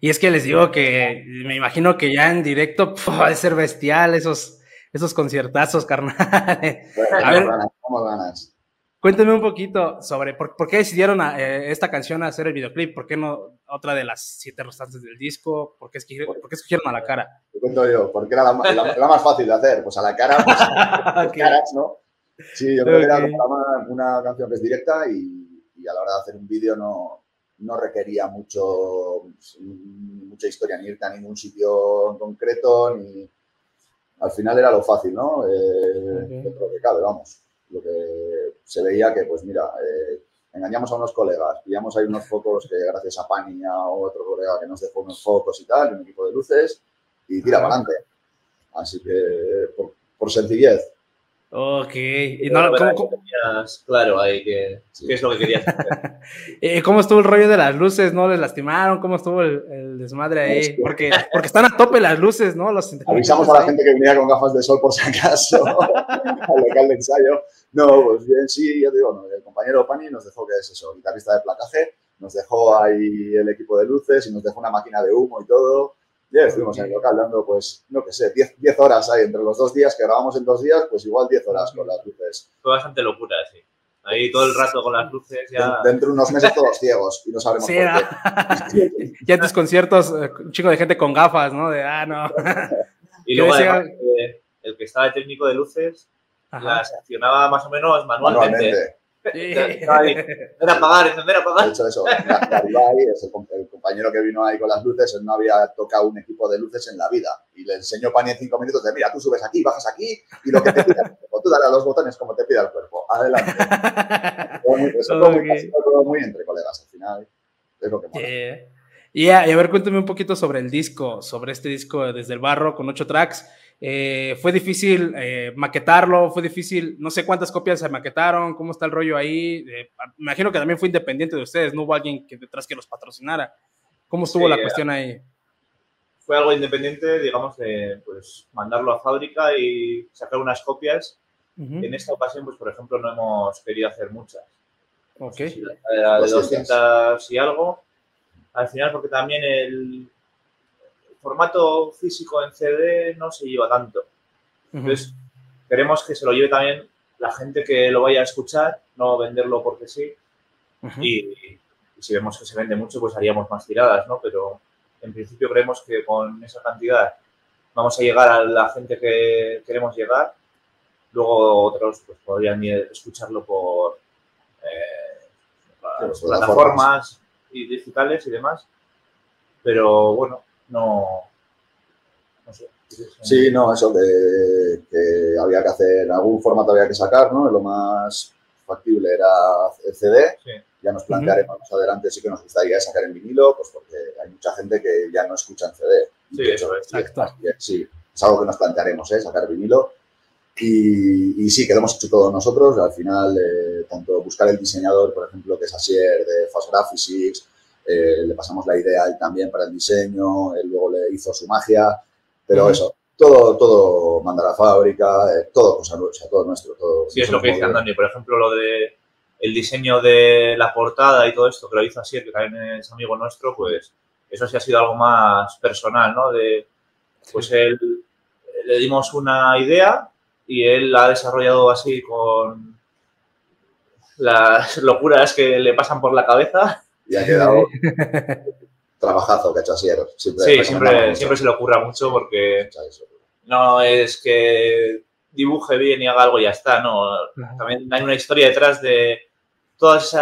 Y es que les digo que me imagino que ya en directo pf, va a ser bestial esos, esos conciertazos, carnal. Bueno, A ver. vamos ganas. Cuéntame un poquito sobre por, por qué decidieron a, eh, esta canción hacer el videoclip, por qué no otra de las siete restantes del disco, por qué escogieron, por qué escogieron a la cara. Te cuento yo, porque era la, la- la más fácil de hacer. Pues a la cara, pues, Ok. caras, ¿no? Sí, yo creo que era más- una canción que es directa y, y a la hora de hacer un vídeo no, no requería mucho, mucha historia, ni irte a ningún sitio en concreto, ni... Al final era lo fácil, ¿no? Eh, Ok. Dentro de lo que cabe, vamos. Lo que se veía que, pues mira, eh, engañamos a unos colegas, pillamos ahí unos focos que gracias a Pani a otro colega que nos dejó unos focos y tal, un equipo de luces, y tira para adelante. Así que, por, por sencillez, Ok. Y no, ¿cómo, tenías claro ahí que, qué es lo que querías hacer. eh, cómo estuvo el rollo de las luces? ¿No les lastimaron? ¿Cómo estuvo el, el desmadre ahí? Porque, porque están a tope las luces, ¿no? Los avisamos a la gente que venía con gafas de sol por si acaso al local de ensayo. No, pues bien, sí, ya digo, no, el compañero Pani nos dejó que es eso, guitarrista de placaje, nos dejó ahí el equipo de luces y nos dejó una máquina de humo y todo. Ya estuvimos en el local dando, pues, no que sé, 10, 10 horas ahí entre los dos días que grabamos en dos días, pues igual 10 horas con las luces. Fue bastante locura, sí. Ahí todo el rato con las luces ya. Dentro de unos meses todos ciegos y no sabremos Sí, por ¿no? qué. ya en tus conciertos, eh, un chico de gente con gafas, ¿no? De, ah, no. Y ¿Qué luego además, eh, el que estaba de técnico de luces Ajá. las accionaba más o menos manualmente. Manualmente. Sí. Ahí, encender, apagar, encender, De apagar. hecho, eso, Garibay, es el, com- el compañero que vino ahí con las luces, él no había tocado un equipo de luces en la vida. Y le enseñó Pani en cinco minutos de, mira, tú subes aquí, bajas aquí, y lo que te pida el cuerpo. Tú dale a los botones como te pida el cuerpo. Adelante. Todo muy, eso todo muy, todo entre colegas, al final. Es lo que mola. Y a, y a ver, cuéntame un poquito sobre el disco, sobre este disco desde el barro con ocho tracks. Eh, ¿Fue difícil eh, maquetarlo? ¿Fue difícil? No sé cuántas copias se maquetaron, ¿cómo está el rollo ahí? Eh, me imagino que también fue independiente de ustedes, no hubo alguien que detrás que los patrocinara. ¿Cómo estuvo Sí, la eh, cuestión ahí? Fue algo independiente, digamos, de pues, mandarlo a fábrica y sacar unas copias. Ujú, En esta ocasión, pues, por ejemplo, no hemos querido hacer muchas. Ok. Era de 200. 200 y algo. Al final, porque también el formato físico en CD no se lleva tanto. Entonces, queremos que se lo lleve también la gente que lo vaya a escuchar, no venderlo porque sí. Y, y si vemos que se vende mucho, pues haríamos más tiradas, ¿no? Pero en principio creemos que con esa cantidad vamos a llegar a la gente que queremos llegar. Luego otros pues, podrían escucharlo por eh, plataformas y digitales y demás. Pero bueno, no, no sé. Sí, no, eso que, que había que hacer, algún formato había que sacar, ¿no? Lo más factible era el CD. Sí. Ya nos plantearemos más adelante, sí que nos gustaría sacar en vinilo, pues porque hay mucha gente que ya no escucha en CD. Y Sí, de eso hecho, Exacto. Sí, es algo que nos plantearemos, ¿eh? Sacar vinilo. Y, y sí, que lo hemos hecho todos nosotros. Al final, eh, tanto buscar el diseñador, por ejemplo, que es Asier de Fast Graphics, eh, le pasamos la idea a él también para el diseño, él luego le hizo su magia, pero eso, todo, todo manda a la fábrica, eh, todo cosa nuestra, todo nuestro. Todo, Sí, es lo que dice Andoni. Por ejemplo, lo de el diseño de la portada y todo esto que lo hizo así, que también es amigo nuestro, pues eso sí ha sido algo más personal, ¿no? De, pues él le dimos una idea y él la ha desarrollado así con las locuras que le pasan por la cabeza. Y ha quedado trabajazo que ha hecho Asier. Siempre Sí, siempre, siempre se le ocurra mucho porque no es que dibuje bien y haga algo y ya está, no. También hay una historia detrás de todos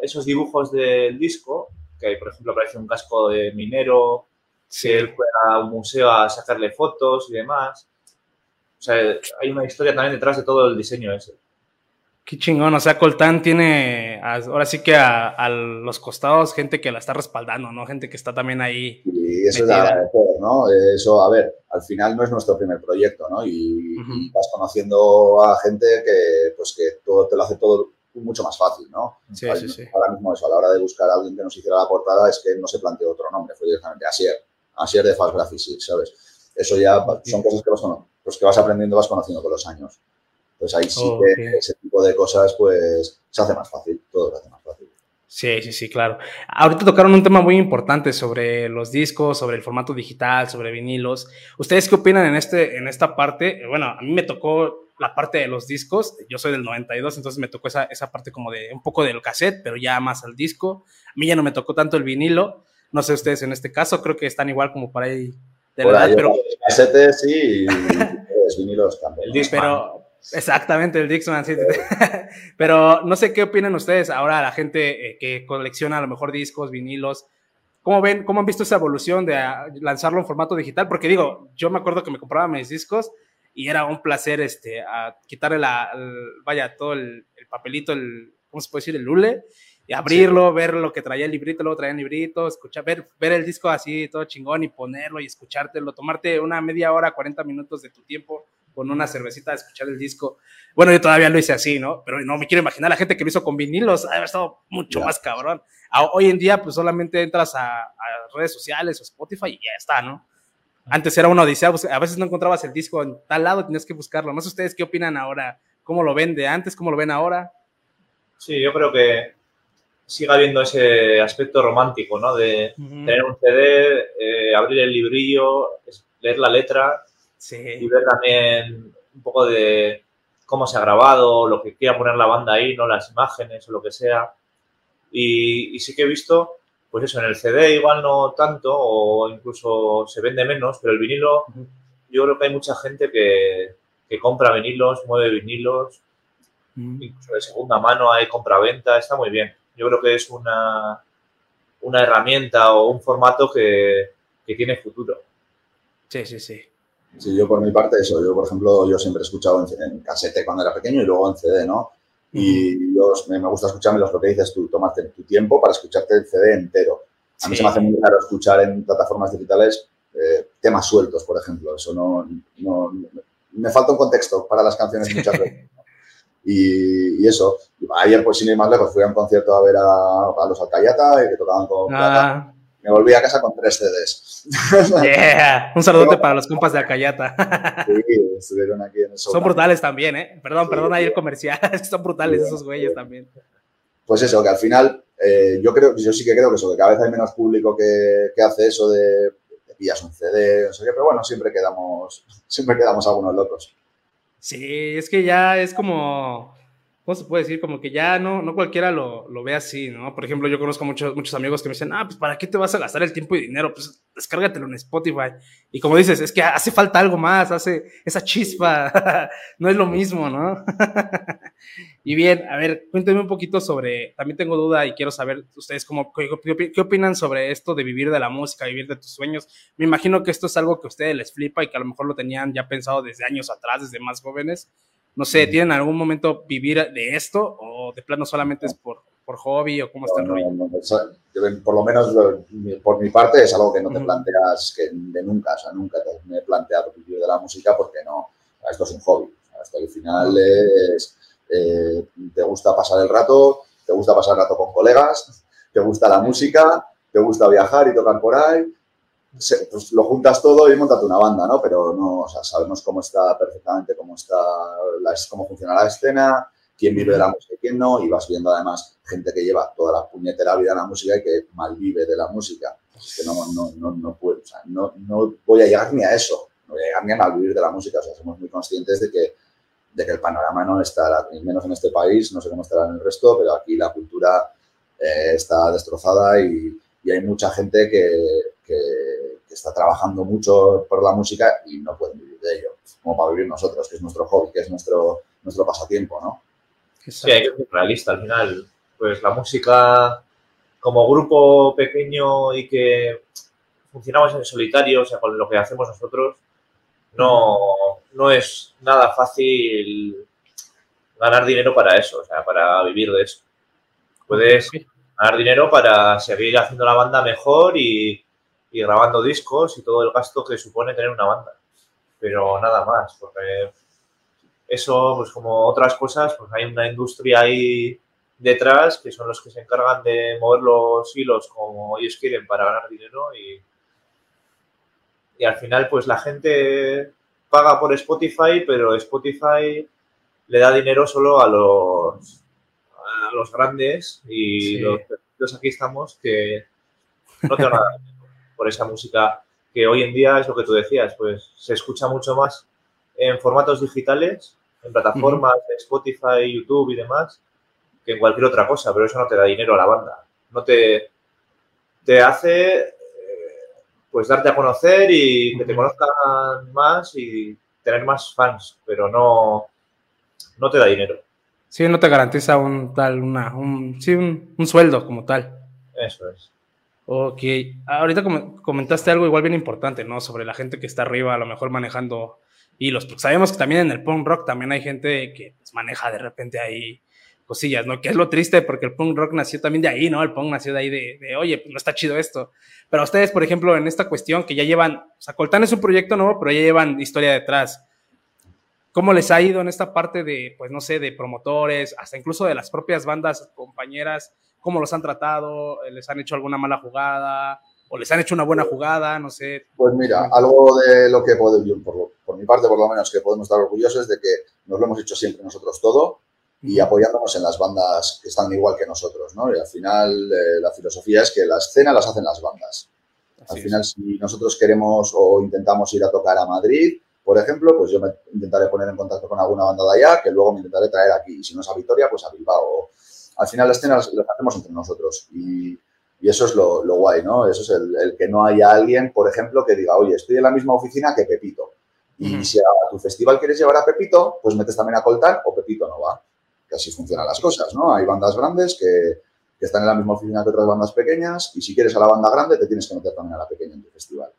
esos dibujos del disco, que por ejemplo aparece un casco de minero, que él fue a un museo a sacarle fotos y demás. O sea, hay una historia también detrás de todo el diseño ese. Qué chingón, o sea, Coltán tiene ahora sí que a, a los costados gente que la está respaldando, ¿no? Gente que está también ahí. Y eso es Metida. de agradecer, ¿no? Eso, a ver, al final no es nuestro primer proyecto, ¿no? Y, vas conociendo a gente que, pues, que todo, te lo hace todo mucho más fácil, ¿no? Sí, sí, sí. Ahora mismo eso, a la hora de buscar a alguien que nos hiciera la portada es que no se planteó otro nombre, fue directamente Asier, Asier de Fast Graphics, ¿sabes? Eso ya son cosas que vas, pues, que vas aprendiendo, vas conociendo con los años. Entonces ahí sí Ok. que ese tipo de cosas, pues, se hace más fácil, todo se hace más fácil. Sí, sí, sí, claro. Ahorita tocaron un tema muy importante sobre los discos, sobre el formato digital, sobre vinilos. ¿Ustedes qué opinan en, este, en esta parte? Bueno, a mí me tocó la parte de los discos. Yo soy del 92, entonces me tocó esa, esa parte como de un poco del cassette, pero ya más al disco. A mí ya no me tocó tanto el vinilo. No sé ustedes en este caso, creo que están igual como por ahí de la ahí, edad, pero, casetes sí, y pues, vinilos también. Pero exactamente el Dixman, sí. pero no sé qué opinan ustedes ahora la gente eh, que colecciona a lo mejor discos, vinilos. ¿Cómo ven, cómo han visto esa evolución de ah, lanzarlo en formato digital? Porque digo, yo me acuerdo que me compraba mis discos y era un placer este, a quitarle la, el- vaya, todo el, el papelito, el, ¿cómo se puede decir? El lule, y abrirlo, ver lo que traía el librito, luego traía el librito, escuchar, ver, ver el disco así todo chingón y ponerlo y escuchártelo, tomarte una media hora, 40 minutos de tu tiempo con una cervecita a escuchar el disco. Bueno, yo todavía lo hice así, ¿no? Pero no me quiero imaginar la gente que lo hizo con vinilos, ha estado mucho más cabrón. A- hoy en día, pues solamente entras a, a redes sociales o Spotify y ya está, ¿no? Antes era una odisea, pues, a veces no encontrabas el disco en tal lado, tenías que buscarlo. No sé ustedes qué opinan ahora, cómo lo ven de antes, cómo lo ven ahora. Sí, yo creo que sigue habiendo ese aspecto romántico, ¿no? De tener un CD, eh, abrir el librillo, leer la letra y ver también un poco de cómo se ha grabado, lo que quiera poner la banda ahí, ¿no? Las imágenes o lo que sea. Y, y sí que he visto, pues eso, en el CD igual no tanto o incluso se vende menos, pero el vinilo, yo creo que hay mucha gente que, que compra vinilos, mueve vinilos, Ujú. incluso de segunda mano hay compra-venta, está muy bien. Yo creo que es una, una herramienta o un formato que, que tiene futuro. sí, sí, sí. Sí, yo por mi parte eso, yo por ejemplo, yo siempre he escuchado en, en casete cuando era pequeño y luego en CD, ¿no? Y yo, me, me gusta escucharme lo que dices tú, tomarte tu tiempo para escucharte el CD entero. A mí Sí. se me hace muy raro escuchar en plataformas digitales eh, temas sueltos, por ejemplo. Eso no, no- Me falta un contexto para las canciones muchas veces. ¿no? Y, y eso. Ayer, pues sin ir más lejos, fui a un concierto a ver a, a los Alcayata y que tocaban con plata. Me volví a casa con tres CDs. yeah. Un saludote para los compas de Acayata. Sí, estuvieron aquí en el Son brutales también, ¿eh? Perdón, Sí, perdón ahí el comercial. Son brutales Sí, esos güeyes también. Pues eso, que al final eh, yo creo, yo sí que creo que eso, que cada vez hay menos público que, que hace eso de, de pillas un CD, no sé qué, pero bueno, siempre quedamos, siempre quedamos algunos locos. Sí, es que ya es como, ¿cómo se puede decir? Como que ya no, no cualquiera lo, lo ve así, ¿no? Por ejemplo, yo conozco muchos, muchos amigos que me dicen, ah, pues ¿para qué te vas a gastar el tiempo y dinero? Pues descárgatelo en Spotify. Y como dices, es que hace falta algo más, hace esa chispa, no es lo mismo, ¿no? y bien, a ver, cuéntenme un poquito sobre, también tengo duda y quiero saber ustedes cómo, qué, qué- qué opinan sobre esto de vivir de la música, vivir de tus sueños. Me imagino que esto es algo que a ustedes les flipa y que a lo mejor lo tenían ya pensado desde años atrás, desde más jóvenes. No sé, ¿tienen algún momento vivir de esto o de plano solamente es por, por hobby o cómo está el rollo? no, no, eso, yo, por lo menos lo- por mi parte es algo que no te planteas que de nunca, o sea, nunca te, me he planteado vivir de la música porque no, esto es un hobby. esto al final es, eh, te gusta pasar el rato, te gusta pasar el rato con colegas, te gusta la música, te gusta viajar y tocar por ahí, se- pues lo juntas todo y montas una banda, ¿no? Pero no, o sea, sabemos cómo está perfectamente, cómo está, la, cómo funciona la escena, quién vive de la música y quién no, y vas viendo además gente que lleva toda la puñetera vida en la música y que malvive de la música. Es que no, no, no, no puedo, o sea, no, no voy a llegar ni a eso, no voy a llegar ni a malvivir de la música, o sea, somos muy conscientes de que, de que el panorama no está, y menos en este país, no sé cómo estará en el resto, pero aquí la cultura eh, está destrozada y, y hay mucha gente que está trabajando mucho por la música y no pueden vivir de ello, como para vivir nosotros, que es nuestro hobby, que es nuestro, nuestro pasatiempo, ¿no? Sí, hay que ser realista al final. Pues la música como grupo pequeño y que funcionamos en solitario, o sea, con lo que hacemos nosotros, no, no es nada fácil ganar dinero para eso, o sea, para vivir de eso. Puedes ganar dinero para seguir haciendo la banda mejor y, y grabando discos y todo el gasto que supone tener una banda. Pero nada más, porque eso, pues como otras cosas, pues hay una industria ahí detrás que son los que se encargan de mover los hilos como ellos quieren para ganar dinero y, y al final pues la gente paga por Spotify, pero Spotify le da dinero solo a los a los grandes y Sí. los, los aquí estamos que no tengo nada por esa música que hoy en día es lo que tú decías, pues se escucha mucho más en formatos digitales, en plataformas de Spotify, YouTube y demás, que en cualquier otra cosa, pero eso no te da dinero a la banda. No te, te hace eh, pues darte a conocer y que te conozcan más y tener más fans, pero no, no te da dinero. Sí, no te garantiza un tal, una, un, sí, un, un sueldo como tal. Eso es. Ok, ahorita com- comentaste algo igual bien importante, ¿no? Sobre la gente que está arriba, a lo mejor manejando Y los, porque sabemos que también en el punk rock también hay gente que pues, maneja de repente ahí cosillas, ¿no? Que es lo triste porque el punk rock nació también de ahí, ¿no? El punk nació de ahí de, de oye, pues no está chido esto. Pero ustedes, por ejemplo, en esta cuestión que ya llevan, o sea, Coltán es un proyecto nuevo, pero ya llevan historia detrás. ¿Cómo les ha ido en esta parte de, pues no sé, de promotores, hasta incluso de las propias bandas compañeras? ¿Cómo los han tratado? ¿Les han hecho alguna mala jugada? ¿O les han hecho una buena jugada? No sé. Pues mira, algo de lo que yo, por, por mi parte por lo menos, que podemos estar orgullosos es de que nos lo hemos hecho siempre nosotros todo y apoyándonos en las bandas que están igual que nosotros, ¿no? Y al final eh, la filosofía es que la escena las hacen las bandas. Al Así final, si nosotros queremos o intentamos ir a tocar a Madrid, por ejemplo, pues yo me intentaré poner en contacto con alguna banda de allá, que luego me intentaré traer aquí. Y si no es a Vitoria, pues a Bilbao. Al final, la escena las, las hacemos entre nosotros. Y, y eso es lo, lo guay, ¿no? Eso es el, el que no haya alguien, por ejemplo, que diga, oye, estoy en la misma oficina que Pepito. Y si a tu festival quieres llevar a Pepito, pues metes también a Coltar o Pepito no va. Que así funcionan las cosas, ¿no? Hay bandas grandes que, que están en la misma oficina que otras bandas pequeñas y si quieres a la banda grande, te tienes que meter también a la pequeña en tu festival.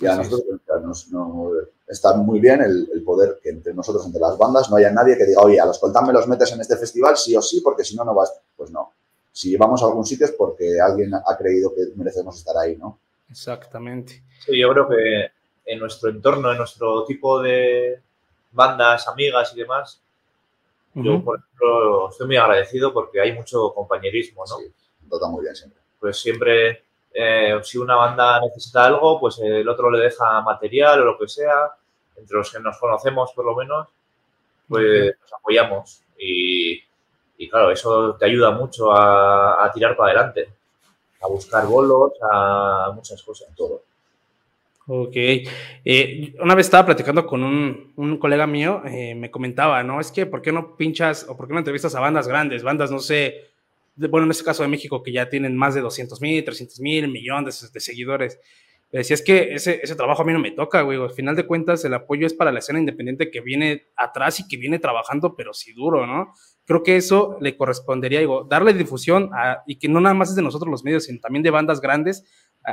Y a nosotros nos, no- está muy bien el, el poder que entre nosotros, entre las bandas, no haya nadie que diga, oye, a los Coltán me los metes en este festival sí o sí, porque si no, no vas. Pues no. Si vamos a algún sitio es porque alguien ha creído que merecemos estar ahí, ¿no? Exactamente. Sí, yo creo que en nuestro entorno, en nuestro tipo de bandas, amigas y demás, yo, por ejemplo, estoy muy agradecido porque hay mucho compañerismo, ¿no? Sí, trata muy bien siempre. Pues siempre, eh, si una banda necesita algo, pues el otro le deja material o lo que sea, entre los que nos conocemos por lo menos, pues nos apoyamos. Y, y claro, eso te ayuda mucho a, a tirar para adelante, a buscar bolos, a muchas cosas, todo. Ok. Eh, una vez estaba platicando con un, un colega mío, eh, me comentaba, ¿no? Es que, ¿por qué no pinchas o por qué no entrevistas a bandas grandes? Bandas, no sé, bueno, en este caso de México, que ya tienen más de 200 mil, 300 mil, millones de, seguidores. Le decía, es que ese, ese trabajo a mí no me toca, güey. Al final de cuentas, el apoyo es para la escena independiente que viene atrás y que viene trabajando, pero sí duro, ¿no? Creo que eso le correspondería, digo, darle difusión y que no nada más es de nosotros los medios, sino también de bandas grandes,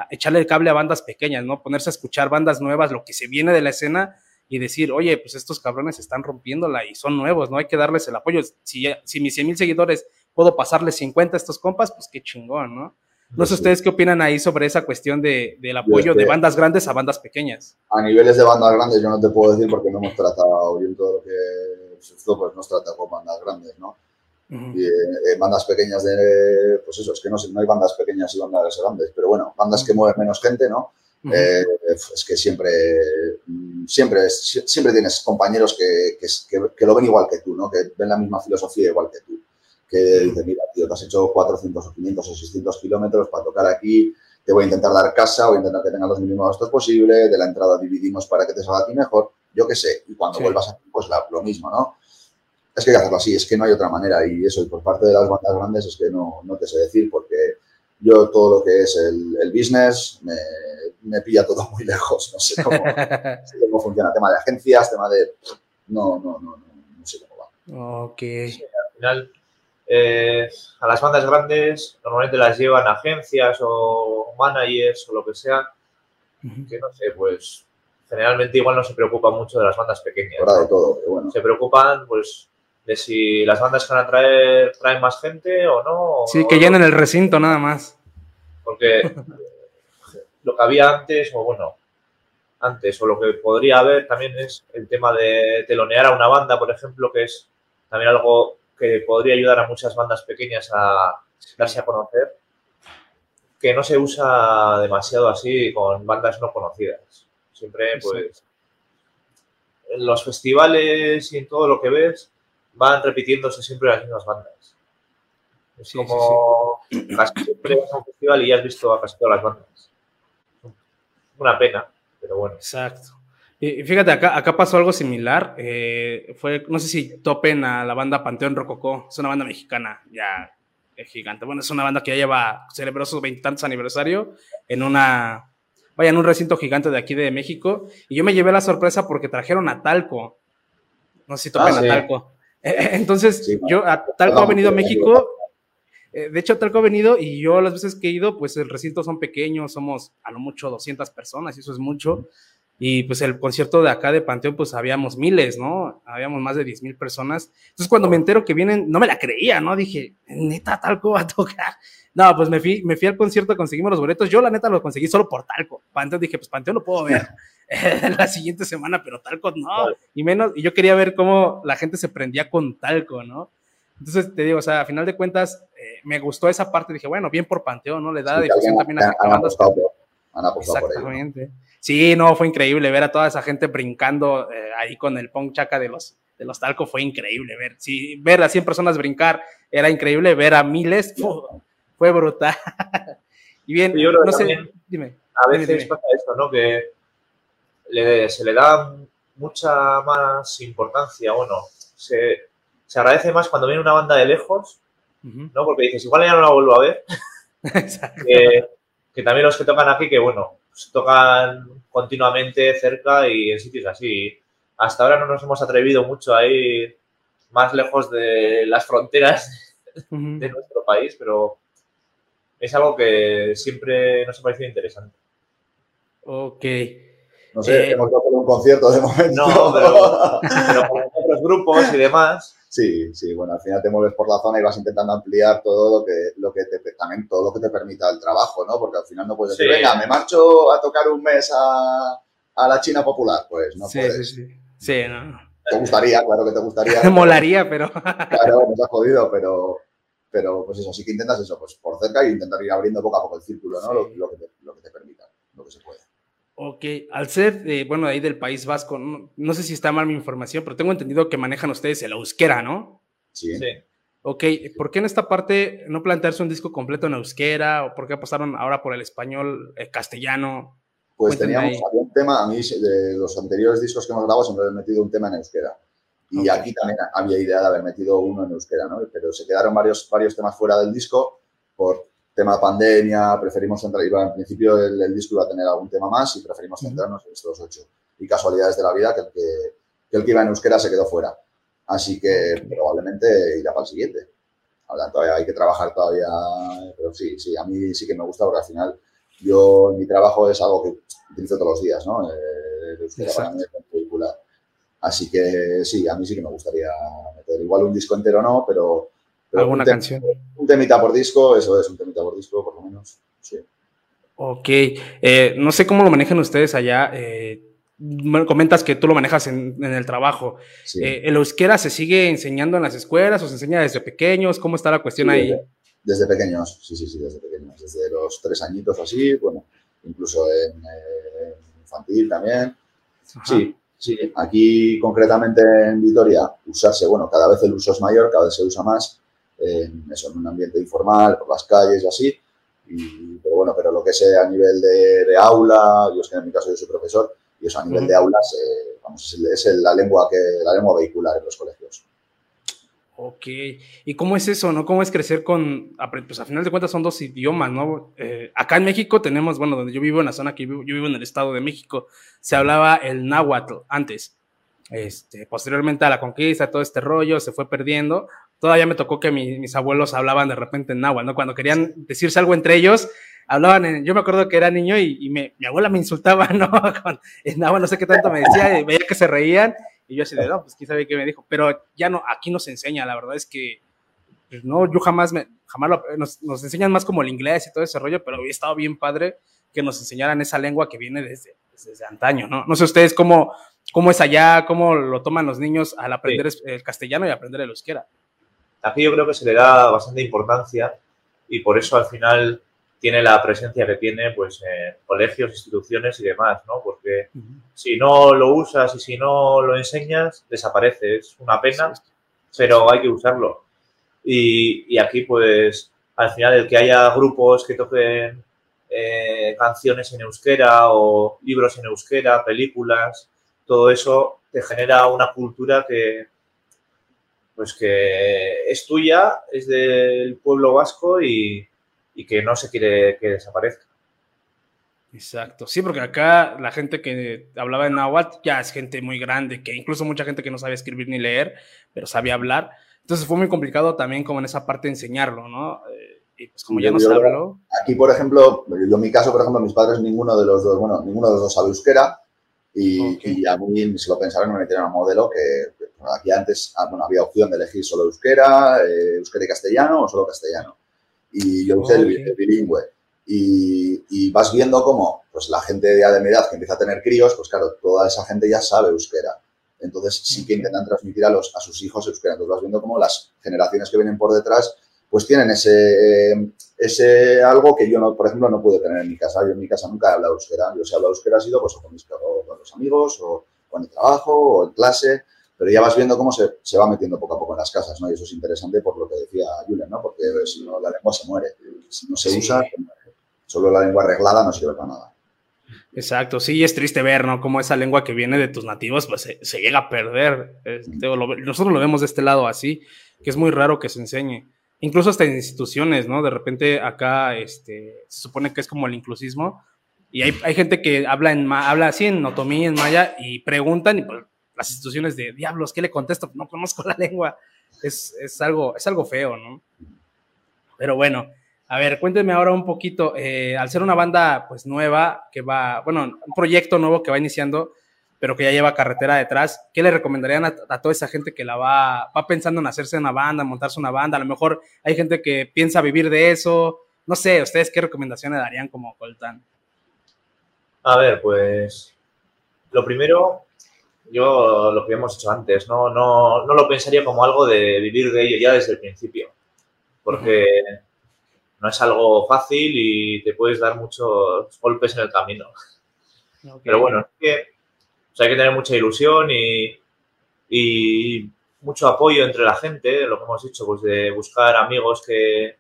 echarle el cable a bandas pequeñas, ¿no? Ponerse a escuchar bandas nuevas, lo que se viene de la escena y decir, oye, pues estos cabrones están rompiéndola y son nuevos, ¿no? Hay que darles el apoyo. Si, si mis 100 mil seguidores puedo pasarles 50 a estos compas, pues qué chingón, ¿no? No sé Sí. ustedes qué opinan ahí sobre esa cuestión de, del apoyo de bandas grandes a bandas pequeñas. A niveles de bandas grandes yo no te puedo decir porque no hemos tratado bien todo lo que esto pues nos trata con bandas grandes, ¿no? Y eh, bandas pequeñas de, pues eso, es que no, no hay bandas pequeñas y bandas grandes, pero bueno, bandas que mueven menos gente, ¿no? Eh, es que siempre, mm, siempre, siempre tienes compañeros que, que, que- que lo ven igual que tú, ¿no? Que ven la misma filosofía igual que tú. Que dicen, mira, tío, te has hecho 400 o 500 o 600 kilómetros para tocar aquí, te voy a intentar dar casa, voy a intentar que tengas los mínimos gastos posibles, de la entrada dividimos para que te salga a ti mejor, yo qué sé, y cuando Sí. vuelvas aquí, pues la- lo mismo, ¿no? Es que hay que hacerlo así, es que no hay otra manera, y eso, y por parte de las bandas grandes es que no, no te sé decir, porque yo todo lo que es el, el business me, me pilla todo muy lejos, no sé cómo, cómo funciona, tema de agencias, tema de... No, no, no, no, no sé cómo va. Ok. Al final, eh, a las bandas grandes normalmente las llevan agencias o managers o lo que sea, que no sé, pues generalmente igual no se preocupan mucho de las bandas pequeñas. Habrá ¿no? de todo, pero bueno. Se preocupan, pues, de si las bandas que van a traer traen más gente o no. o Sí, no, que llenen el recinto nada más. Porque lo que había antes, o bueno, antes, o lo que podría haber también es el tema de telonear a una banda, por ejemplo, que es también algo que podría ayudar a muchas bandas pequeñas a darse a conocer, que no se usa demasiado así con bandas no conocidas. Siempre, pues, en los festivales y en todo lo que ves, van repitiéndose siempre las mismas bandas. Es Sí, sí, como casi siempre vas a un festival y ya has visto a casi todas las bandas. Una pena, pero bueno. Exacto. Y fíjate, acá, acá pasó algo similar. eh, fue, no sé si topen a la banda Panteón Rococó. Es una banda mexicana, ya eh, gigante. Bueno, es una banda que ya lleva, celebró su veintitantos aniversario en una, vaya, en un recinto gigante de aquí de México. Y yo me llevé la sorpresa porque trajeron a Talco. No sé si topen Ah, a. Talco. Eh, Entonces, Sí, yo, a Talco ha venido a México. eh, De hecho, Talco ha venido y yo las veces que he ido, pues el recinto son pequeños, somos a lo mucho 200 personas y eso es mucho. Y pues el concierto de acá de Panteón, pues habíamos miles, ¿no? Habíamos más de 10 mil personas. Entonces cuando me entero que vienen, no me la creía, ¿no? Dije, neta, Talco va a tocar. No, pues me fui, me fui al concierto, conseguimos los boletos. Yo la neta los conseguí solo por Talco. Panteón dije, pues Panteón lo puedo ver la siguiente semana, pero Talco no. Y menos, y yo quería ver cómo la gente se prendía con Talco, ¿no? Entonces te digo, o sea, a final de cuentas, eh, me gustó esa parte. Dije, bueno, bien por Panteón, ¿no? Le da Sí, difusión también a han bandas. Exactamente. Sí, no, fue increíble ver a toda esa gente brincando eh, ahí con el punk chaca de los, de los talco, fue increíble ver. Sí, ver a 100 personas brincar era increíble, ver a miles fu, fue brutal. y bien, Yo no sé, también- dime. A veces dime. pasa esto, ¿no? Que le- se le da mucha más importancia, bueno, se, se agradece más cuando viene una banda de lejos. ¿no? Porque dices, igual ya no la vuelvo a ver, que, que también los que tocan aquí, que bueno, pues tocan continuamente cerca y en sitios así. Hasta ahora no nos hemos atrevido mucho a ir más lejos de las fronteras de nuestro país, pero es algo que siempre nos ha parecido interesante. Ok. No sé, Eh, hemos ido por un concierto de momento. No, pero, pero con otros grupos y demás, Sí, sí, bueno, al final te mueves por la zona y vas intentando ampliar todo lo que, lo que te, también todo lo que te permita el trabajo, ¿no? Porque al final no puedes decir, Sí. venga, me marcho a tocar un mes a, a la China popular. Pues no sí, puedes. sí, sí. Sí, no. Te gustaría, claro que te gustaría. Molaría, pero. Claro, nos has jodido, pero, pero pues eso, sí que intentas eso, pues por cerca y intentar ir abriendo poco a poco el círculo, ¿no? Sí. Lo, lo que te, lo que te permita, lo que se pueda. Ok, al ser, eh, bueno, ahí del País Vasco, no, no sé si está mal mi información, pero tengo entendido que manejan ustedes el euskera, ¿no? Sí. sí. Ok, ¿por qué en esta parte no plantearse un disco completo en euskera? ¿O por qué pasaron ahora por el español eh, castellano? Pues Cuéntame teníamos ahí. había un tema, a mí de los anteriores discos que hemos grabado siempre he metido un tema en euskera. Y Ok. aquí también había idea de haber metido uno en euskera, ¿no? Pero se quedaron varios, varios temas fuera del disco por tema pandemia, preferimos centrar, iba, en principio el, el disco iba a tener algún tema más y preferimos centrarnos en estos ocho. Y casualidades de la vida que el que, que el que iba en euskera se quedó fuera. Así que probablemente irá para el siguiente. Ahora todavía hay que trabajar todavía, pero sí, sí, a mí sí que me gusta porque al final yo, mi trabajo es algo que utilizo todos los días, ¿no? Eh, el euskera para mí es muy vehicular. Así que sí, a mí sí que me gustaría meter igual un disco entero no, pero ¿Alguna un, canción? un temita por disco, eso es, un temita por disco, por lo menos. Sí. Ok, eh, no sé cómo lo manejan ustedes allá. eh, comentas que tú lo manejas en, en el trabajo. sí. Eh, ¿El euskera se sigue enseñando en las escuelas o se enseña desde pequeños? ¿Cómo está la cuestión Sí, ahí? Desde, desde pequeños, sí, sí, sí, desde pequeños. Desde los tres añitos o así, bueno, incluso en, eh, en infantil también. Ajá. Sí, sí. Aquí concretamente en Vitoria, usarse, bueno, cada vez el uso es mayor, cada vez se usa más, en, eso, en un ambiente informal, por las calles y así. Y, pero bueno, pero lo que sea a nivel de, de aula, yo es que en mi caso yo soy profesor, y eso a nivel Ujú. de aulas, eh, vamos, es, es la, lengua que, la lengua vehicular en los colegios. Ok, ¿y cómo es eso, no? ¿Cómo es crecer con, pues a final de cuentas son dos idiomas, ¿no? Eh, acá en México tenemos, bueno, donde yo vivo, en la zona que vivo, yo vivo en el Estado de México, se hablaba el náhuatl antes. Este, posteriormente a la conquista, todo este rollo se fue perdiendo. Todavía me tocó que mi- mis abuelos hablaban de repente en náhuatl, ¿no? Cuando querían decirse algo entre ellos, hablaban en, yo me acuerdo que era niño y, y me- mi abuela me insultaba, ¿no? Con, en náhuatl, no sé qué tanto me decía, y veía que se reían y yo así de, no, pues quién sabe qué me dijo. Pero ya no, aquí nos enseña, la verdad es que, pues, no, yo jamás me, jamás lo, nos, nos enseñan más como el inglés y todo ese rollo, pero hubiera estado bien padre que nos enseñaran esa lengua que viene desde, desde antaño, ¿no? No sé ustedes cómo, cómo es allá, cómo lo toman los niños al aprender el castellano y aprender el euskera. Aquí yo creo que se le da bastante importancia y por eso al final tiene la presencia que tiene pues en colegios, instituciones y demás, ¿no? Porque si no lo usas y si no lo enseñas, desaparece. Es una pena, pero hay que usarlo. Y, y aquí, pues, al final, el que haya grupos que toquen eh, canciones en euskera o libros en euskera, películas, todo eso te genera una cultura que, pues, que es tuya, es del pueblo vasco y, y que no se quiere que desaparezca. Exacto, sí, porque acá la gente que hablaba en náhuatl ya es gente muy grande, que incluso mucha gente que no sabía escribir ni leer, pero sabía hablar. Entonces fue muy complicado también como en esa parte enseñarlo, ¿no? Eh, y pues como ya no se habló, Aquí, por ejemplo, yo en mi caso, por ejemplo, mis padres, ninguno de los dos, bueno, ninguno de los dos sabe euskera Y, Ok. y a mí se lo pensaron, me metieron a un modelo que aquí antes ah, bueno, había opción de elegir solo euskera, eh, euskera y castellano o solo castellano. Y yo usé el, el bilingüe. Y, y vas viendo cómo pues, la gente ya de mi edad que empieza a tener críos, pues claro, toda esa gente ya sabe euskera. Entonces sí que intentan transmitir a, los, a sus hijos euskera. Entonces vas viendo cómo las generaciones que vienen por detrás pues tienen ese, ese algo que yo, no, por ejemplo, no pude tener en mi casa. Yo en mi casa nunca he hablado euskera. Yo si he hablado euskera ha sido pues, o con, mis, o con los amigos, o con el trabajo, o en clase. Pero ya vas viendo cómo se, se va metiendo poco a poco en las casas, ¿no? Y eso es interesante por lo que decía Julen, ¿no? Porque si no, la lengua se muere. Si no se Sí. usa, solo la lengua arreglada no sirve para nada. Exacto, sí, es triste ver, ¿no? Cómo esa lengua que viene de tus nativos, pues se, se llega a perder. Es- digo, lo nosotros lo vemos de este lado así, que es muy raro que se enseñe. Incluso hasta en instituciones, ¿no? De repente acá, este, se supone que es como el inclusismo, y hay, hay gente que habla, en, habla así en otomí, en maya, y preguntan, y pues, las instituciones de diablos, ¿qué le contesto? No conozco la lengua. Es, es, algo, es algo feo, ¿no? Pero bueno, a ver, cuéntenme ahora un poquito, eh, al ser una banda pues nueva, que va, bueno, un proyecto nuevo que va iniciando, pero que ya lleva carretera detrás, ¿qué le recomendarían a, a toda esa gente que la va, va pensando en hacerse una banda, montarse una banda? A lo mejor hay gente que piensa vivir de eso, no sé, ¿ustedes qué recomendaciones darían como Coltán? A ver, pues lo primero, yo lo que hemos hecho antes, no, no, no lo pensaría como algo de vivir de ello ya desde el principio, porque no es algo fácil y te puedes dar muchos golpes en el camino. Pero bueno, es que o sea, hay que tener mucha ilusión y, y mucho apoyo entre la gente, lo que hemos dicho, pues de buscar amigos que,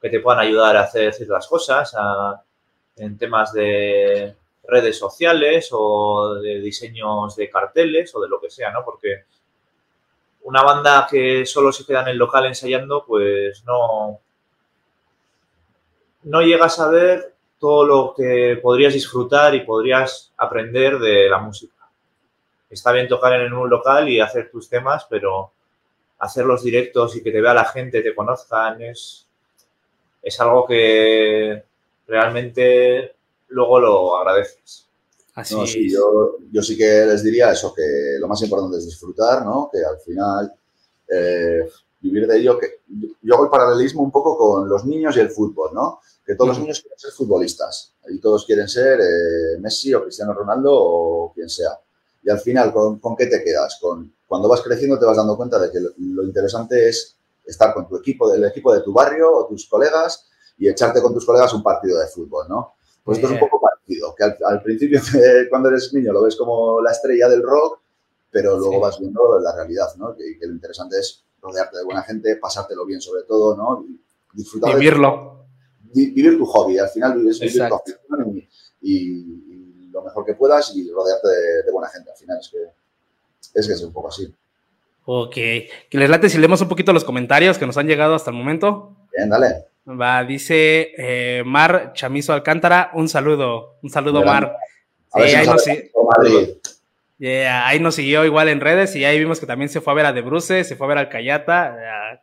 que te puedan ayudar a hacer ciertas cosas, a- en temas de redes sociales o de diseños de carteles o de lo que sea, ¿no? Porque una banda que solo se queda en el local ensayando, pues no, no llegas a ver todo lo que podrías disfrutar y podrías aprender de la música. Está bien tocar en un local y hacer tus temas, pero hacer los directos y que te vea la gente, te conozcan, es, es algo que realmente luego lo agradeces. Así No, sí, es. yo, yo sí que les diría eso, que lo más importante es disfrutar, ¿no? Que al final eh, vivir de ello, que yo hago el paralelismo un poco con los niños y el fútbol, ¿no? Que todos los niños quieren ser futbolistas y todos quieren ser eh, Messi o Cristiano Ronaldo o quien sea. Y al final, ¿con, con qué te quedas? Con, cuando vas creciendo te vas dando cuenta de que lo, lo interesante es estar con tu equipo, del equipo de tu barrio o tus colegas y echarte con tus colegas un partido de fútbol, ¿no? Pues esto es un poco parecido, que al, al principio te- cuando eres niño lo ves como la estrella del rock, pero luego Sí. vas viendo la realidad, ¿no? Que, que lo interesante es rodearte de buena gente, pasártelo bien sobre todo, ¿no? Y disfrutar de- Vivirlo. vi- vivir tu hobby, al final vives vivir tu afición y, y- y lo mejor que puedas y rodearte de, de buena gente, al final es que es que es un poco así. Ok. Que les late si leemos un poquito los comentarios que nos han llegado hasta el momento. Bien, dale. Va, dice eh, Mar Chamizo Alcántara, un saludo, un saludo Mar. Sí, si ahí nos yeah, ahí siguió igual en redes y ahí vimos que también se fue a ver a De Bruce, se fue a ver al Cayata,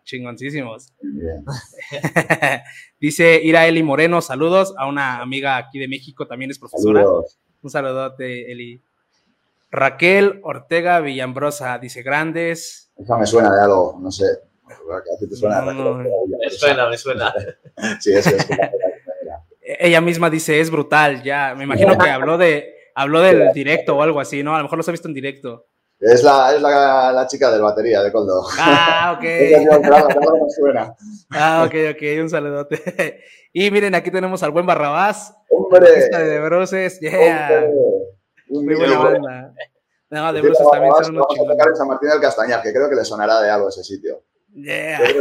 chingoncísimos. Dice Ira Eli Moreno, saludos a una amiga aquí de México, también es profesora. Saludos. Un saludote, Eli. Raquel Ortega Villambrosa, dice grandes. Esa me suena de algo, no sé. ¿A ti te suena? No, no. Me suena, me suena. Sí, eso es. Ella misma dice, es brutal, ya. Me imagino que habló de habló del directo o algo así, ¿no? A lo mejor los ha visto en directo. Es la, es la, la chica del batería de Coldo. Ah, ok. Suena. Ah, ok, ok, un saludote. Y miren, aquí tenemos al buen Barrabás, ¡Hombre! de Bruces, yeah. Muy buena banda. No, De Bruces también son unos chingones. San Martín del Castañar, que creo que le sonará de algo ese sitio. Yeah.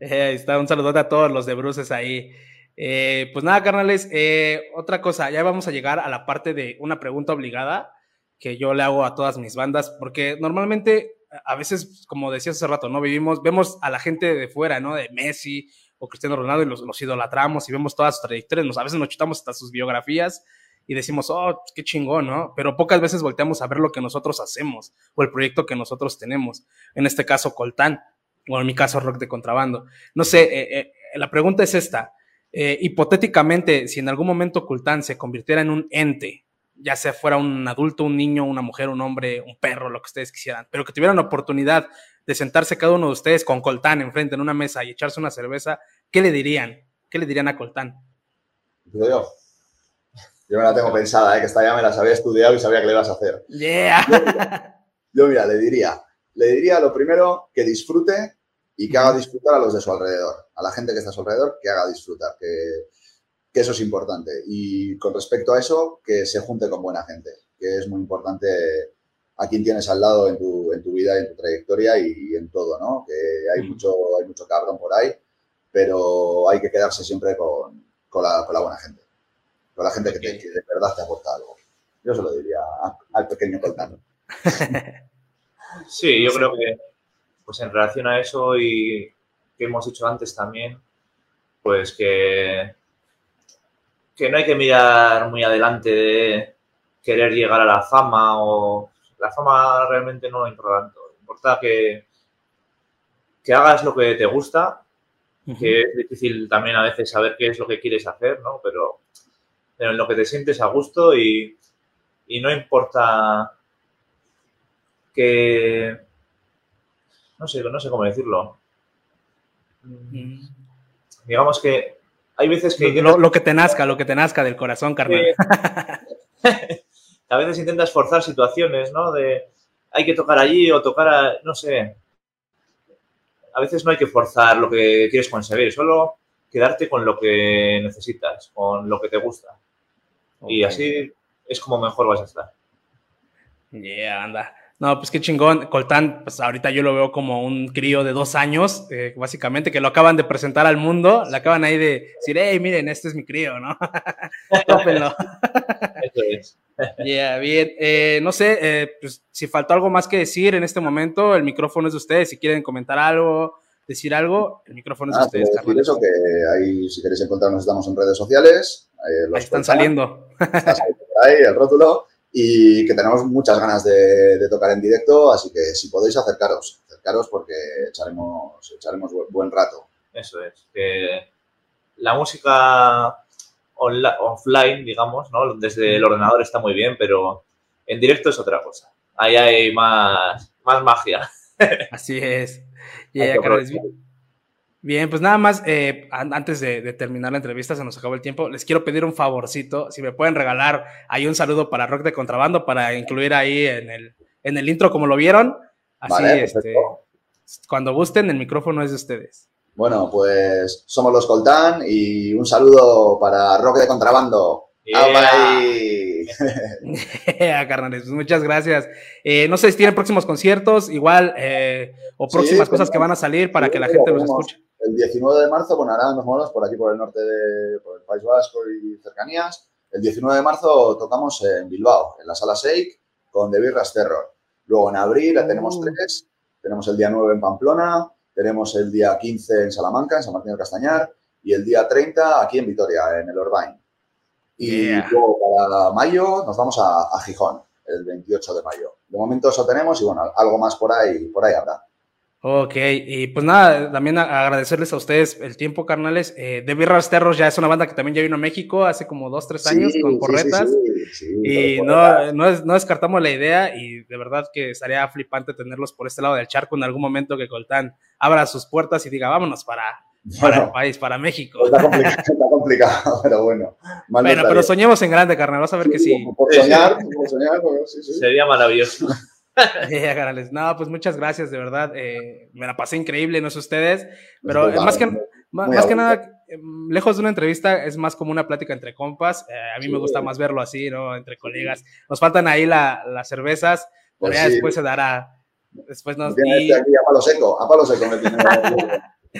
Eh, ahí está, un saludote a todos los de Bruces ahí. Eh, pues nada, carnales, eh, otra cosa, ya vamos a llegar a la parte de una pregunta obligada que yo le hago a todas mis bandas, porque normalmente, a veces, como decías hace rato, ¿no? Vivimos, vemos a la gente de fuera, ¿no? De Messi o Cristiano Ronaldo y los, los idolatramos y vemos todas sus trayectorias, nos, a veces nos chutamos hasta sus biografías y decimos, oh, qué chingón, ¿no? Pero pocas veces volteamos a ver lo que nosotros hacemos o el proyecto que nosotros tenemos. En este caso, Coltán, o en mi caso, Rock de Contrabando. No sé, eh, eh, la pregunta es esta. Eh, hipotéticamente, si en algún momento Coltán se convirtiera en un ente, ya sea fuera un adulto, un niño, una mujer, un hombre, un perro, lo que ustedes quisieran, pero que tuvieran la oportunidad de sentarse cada uno de ustedes con Coltán enfrente en una mesa y echarse una cerveza, ¿qué le dirían? ¿Qué le dirían a Coltán? Yo. Yo me la tengo pensada, ¿eh? que esta ya me las había estudiado y sabía que le ibas a hacer. Yeah. Yo, mira, le diría, le diría lo primero que disfrute y que haga disfrutar a los de su alrededor, a la gente que está a su alrededor, que haga disfrutar, que, que eso es importante. Y con respecto a eso, que se junte con buena gente, que es muy importante a quien tienes al lado en tu, en tu vida, en tu trayectoria y, en todo, ¿no? Que hay, mucho, hay mucho cabrón por ahí, pero hay que quedarse siempre con, con, la, con la buena gente, con la gente que, te- que de verdad te aporta algo. Yo se lo diría al pequeño Coltán. Sí, yo Sí. creo que, pues en relación a eso y que hemos dicho antes también, pues que, que no hay que mirar muy adelante de querer llegar a la fama o la fama realmente no importa tanto. Importa que, que hagas lo que te gusta, que es difícil también a veces saber qué es lo que quieres hacer, ¿no? Pero en lo que te sientes a gusto y, y no importa que... No sé, no sé cómo decirlo. Mm. Digamos que hay veces que... Lo, lo que te nazca, lo que te nazca del corazón, carnal. a veces intentas forzar situaciones, ¿no? De hay que tocar allí o tocar a, no sé. A veces no hay que forzar lo que quieres conseguir, solo quedarte con lo que necesitas, con lo que te gusta. Y así es como mejor vas a estar. Yeah, anda. No, pues qué chingón. Coltán, pues ahorita yo lo veo como un crío de dos años, eh, básicamente, que lo acaban de presentar al mundo. Le acaban ahí de decir, hey, miren, este es mi crío, ¿no? Tópenlo. Eso es. Yeah, bien. Eh, no sé, eh, pues, si faltó algo más que decir en este momento, el micrófono es de ustedes. Si quieren comentar algo, decir algo, el micrófono es Ah, ustedes, decir eso, que ahí, si queréis encontrarnos, estamos en redes sociales. eh, los Ahí están saliendo. está saliendo por ahí el rótulo y que tenemos muchas ganas de, de tocar en directo, así que si podéis acercaros, acercaros porque echaremos, echaremos bu- buen rato. Eso es. Que la música onla- offline, digamos, ¿no? Desde el ordenador está muy bien, pero en directo es otra cosa. Ahí hay más, más magia. Así es. Bien, pues nada más, eh, an- antes de, de terminar la entrevista, se nos acabó el tiempo, les quiero pedir un favorcito, si me pueden regalar ahí un saludo para Rock de Contrabando, para incluir ahí en el, en el intro como lo vieron. Así, Vale, este, cuando gusten, el micrófono es de ustedes. Bueno, pues somos los Coltán y un saludo para Rock de Contrabando. Yeah. Ah, carnales, pues muchas gracias. Eh, no sé si tienen próximos conciertos, igual, eh, o Sí, próximas cosas tenemos- que van a salir para sí, que la gente los escuche. El 19 de marzo, bueno, ahora nos movemos por aquí, por el norte de por el País Vasco y cercanías. El 19 de marzo tocamos en Bilbao, en la sala Seik, con The Birras Terror. Luego en abril tenemos Uh. tres. Tenemos el día 9 en Pamplona, tenemos el día 15 en Salamanca, en San Martín del Castañar, y el día 30 aquí en Vitoria, en el Orbain. Y Yeah. luego para mayo nos vamos a, a Gijón, el 28 de mayo. De momento eso tenemos y bueno, algo más por ahí, por ahí habrá. Ok, y pues nada, también agradecerles a ustedes el tiempo, carnales. Eh, The Birras Terrors ya es una banda que también ya vino a México hace como dos, tres años Sí, con sí, porretas. sí, sí, sí, Y no, porretas. no, es- no descartamos la idea y de verdad que estaría flipante tenerlos por este lado del charco en algún momento que Coltán abra sus puertas y diga, vámonos para, para el Bueno, país, para México. está complicado, está complicado, pero bueno. Bueno, pero soñemos en grande, carnal, vas a ver que sí. Por soñar, por soñar, bueno, sí, sí. Sería maravilloso. Carnales. No, pues muchas gracias, de verdad. eh, me la pasé increíble, no sé ustedes, pero eh, más que, vale, más, muy que nada, eh, lejos de una entrevista, es más como una plática entre compas. Eh, a mí me Sí. gusta más verlo así, ¿no? Entre colegas. Nos faltan ahí la- las cervezas, pero Pues ya sí. después se dará. Después nos. Y- este aquí a palo seco, a palo seco me tiene.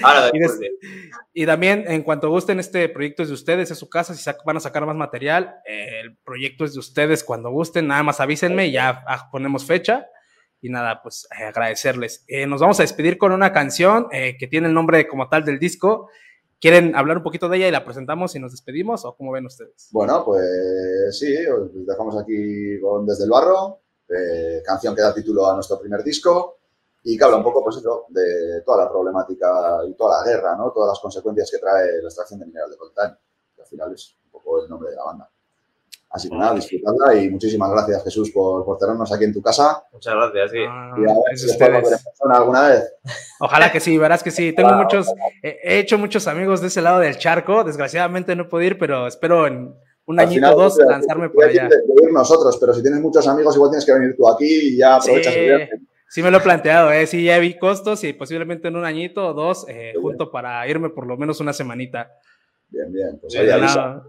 Ahora Y des- de... Y también, en cuanto gusten, este proyecto es de ustedes, es su casa. Si van a sacar más material, eh, el proyecto es de ustedes cuando gusten. Nada más avísenme y ya ah, ponemos fecha. Y nada, pues eh, agradecerles. Eh, nos vamos a despedir con una canción eh, que tiene el nombre como tal del disco. ¿Quieren hablar un poquito de ella y la presentamos y nos despedimos? ¿O cómo ven ustedes? Bueno, pues sí, os dejamos aquí con Desde el Barro, eh, canción que da título a nuestro primer disco y que habla un poco, pues eso, de toda la problemática y toda la guerra, ¿no? Todas las consecuencias que trae la extracción de mineral de coltán, que al final es un poco el nombre de la banda. Así que nada, disfrutadla y muchísimas gracias Jesús por, por tenernos aquí en tu casa. Muchas gracias, sí. Ah, Y a ver si ustedes. persona alguna vez. Ojalá que sí, verás que sí. Tengo Wow. muchos, he he hecho muchos amigos de ese lado del charco. Desgraciadamente no puedo ir, pero espero en un Al añito o dos lanzarme por allá. De, de ir nosotros, pero si tienes muchos amigos, igual tienes que venir tú aquí y ya aprovechas el viaje. Sí me lo he planteado, ¿eh? Sí, ya vi costos y posiblemente en un añito o dos, eh, junto para irme por lo menos una semanita. Bien, bien. Pues. Nada.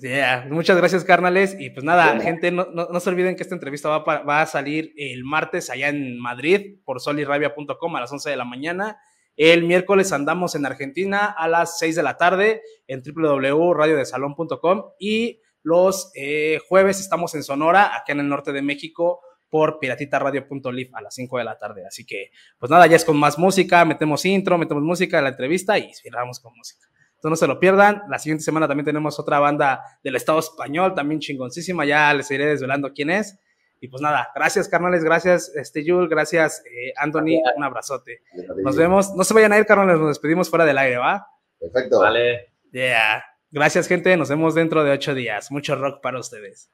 Yeah. Muchas gracias, carnales. Y pues nada, gente, no, no- no se olviden que esta entrevista va, va a salir el martes allá en Madrid por solirrabia.com a las 11 de la mañana. El miércoles andamos en Argentina a las 6 de la tarde en www.radiodesalón.com y los eh, jueves estamos en Sonora, acá en el norte de México, por piratitaradio.live a las 5 de la tarde. Así que, pues nada, ya es con más música, metemos intro, metemos música de la entrevista y cerramos con música. Entonces no se lo pierdan. La siguiente semana también tenemos otra banda del Estado español, también chingoncísima. Ya les iré desvelando quién es. Y pues nada, gracias carnales, gracias este Yul, gracias eh, Anthony, un abrazote. Nos vemos, no se vayan a ir carnales, nos despedimos fuera del aire, ¿va? Perfecto. Vale. Yeah. Gracias gente, nos vemos dentro de ocho días. Mucho rock para ustedes.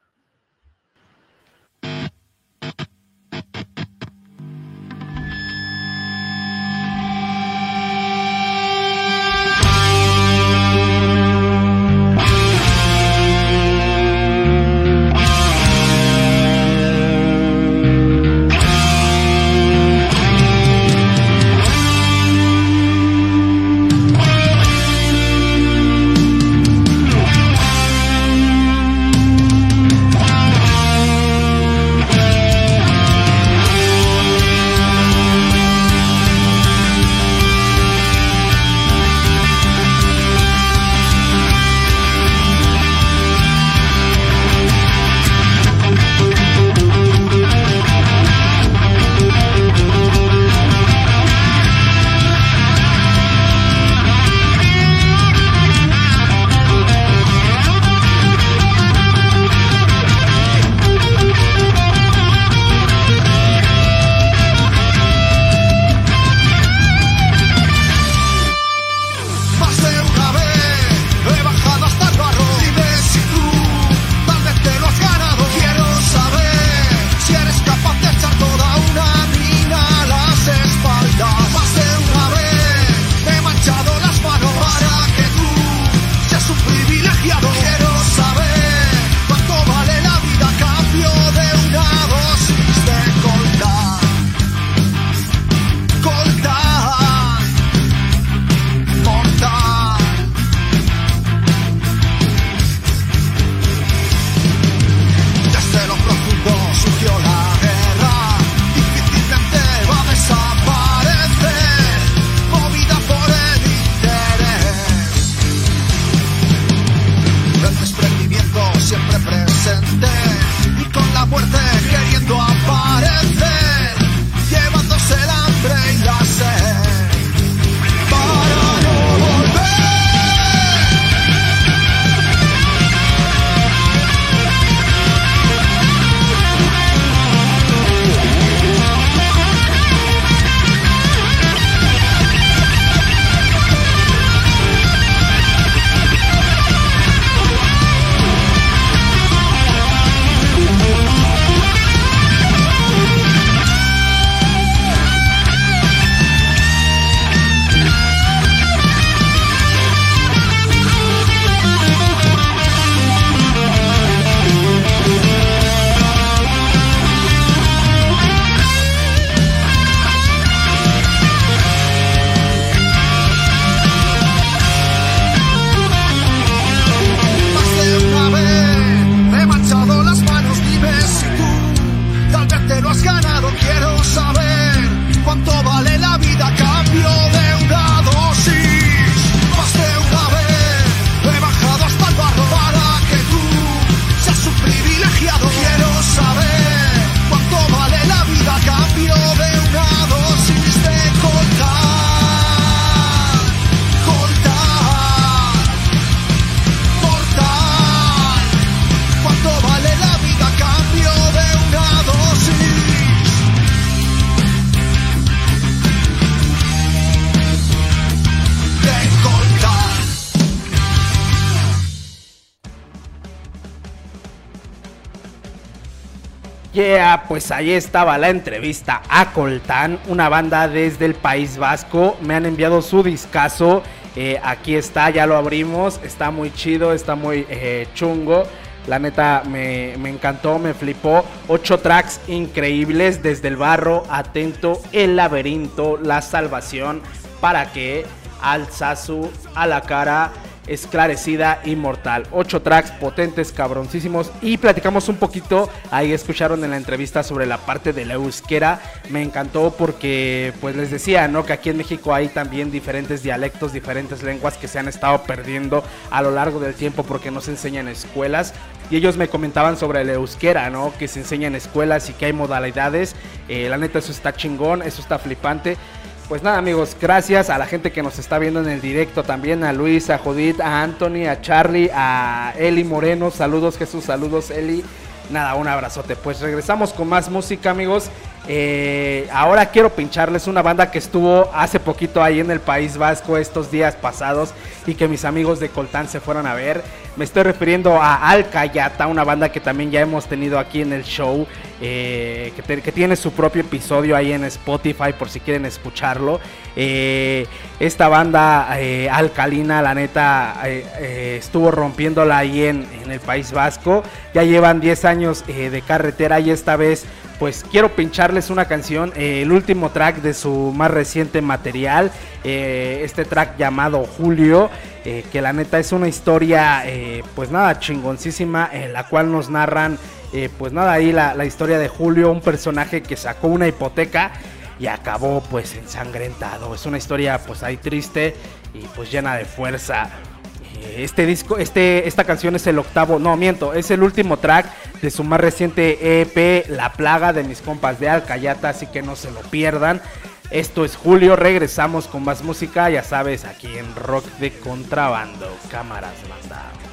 Pues ahí estaba la entrevista a Coltán, una banda desde el País Vasco. Me han enviado su discazo. Eh, aquí está, ya lo abrimos. Está muy chido, está muy eh, chungo. La neta me, me encantó, me flipó. Ocho tracks increíbles desde el barro, atento, el laberinto, la salvación. Para que Alzazu a la cara esclarecida inmortal. Ocho tracks potentes, cabroncísimos. Y platicamos un poquito, ahí escucharon en la entrevista sobre la parte de la euskera. Me encantó porque, pues les decía, ¿no? Que aquí en México hay también diferentes dialectos, diferentes lenguas que se han estado perdiendo a lo largo del tiempo porque no se enseñan en escuelas. Y ellos me comentaban sobre la euskera, ¿no? Que se enseña en escuelas y que hay modalidades. Eh, la neta, eso está chingón, eso está flipante. Pues nada amigos, gracias a la gente que nos está viendo en el directo también, a Luis, a Judith, a Anthony, a Charlie, a Eli Moreno, saludos Jesús, saludos Eli. Nada, un abrazote. Pues regresamos con más música amigos. Eh, ahora quiero pincharles una banda que estuvo hace poquito ahí en el País Vasco estos días pasados y que mis amigos de Coltán se fueron a ver. Me estoy refiriendo a Alcayata, una banda que también ya hemos tenido aquí en el show, eh, que, tiene su propio episodio ahí en Spotify por si quieren escucharlo. Eh, esta banda alcalina, la neta, estuvo rompiéndola ahí en, en, el País Vasco. Ya llevan 10 años de carretera y esta vez pues quiero pincharles una canción, eh, el último track de su más reciente material, eh, este track llamado Julio, eh, que la neta es una historia pues nada chingoncísima, en la cual nos narran pues nada ahí la, la historia de Julio, un personaje que sacó una hipoteca y acabó pues ensangrentado, es una historia pues ahí triste y pues llena de fuerza. Este disco, este, esta canción es el octavo, no miento, es el último track de su más reciente EP, La Plaga de mis compas de Alcayata, así que no se lo pierdan. Esto es Julio, regresamos con más música, ya sabes, aquí en Rock de Contrabando, cámaras banda.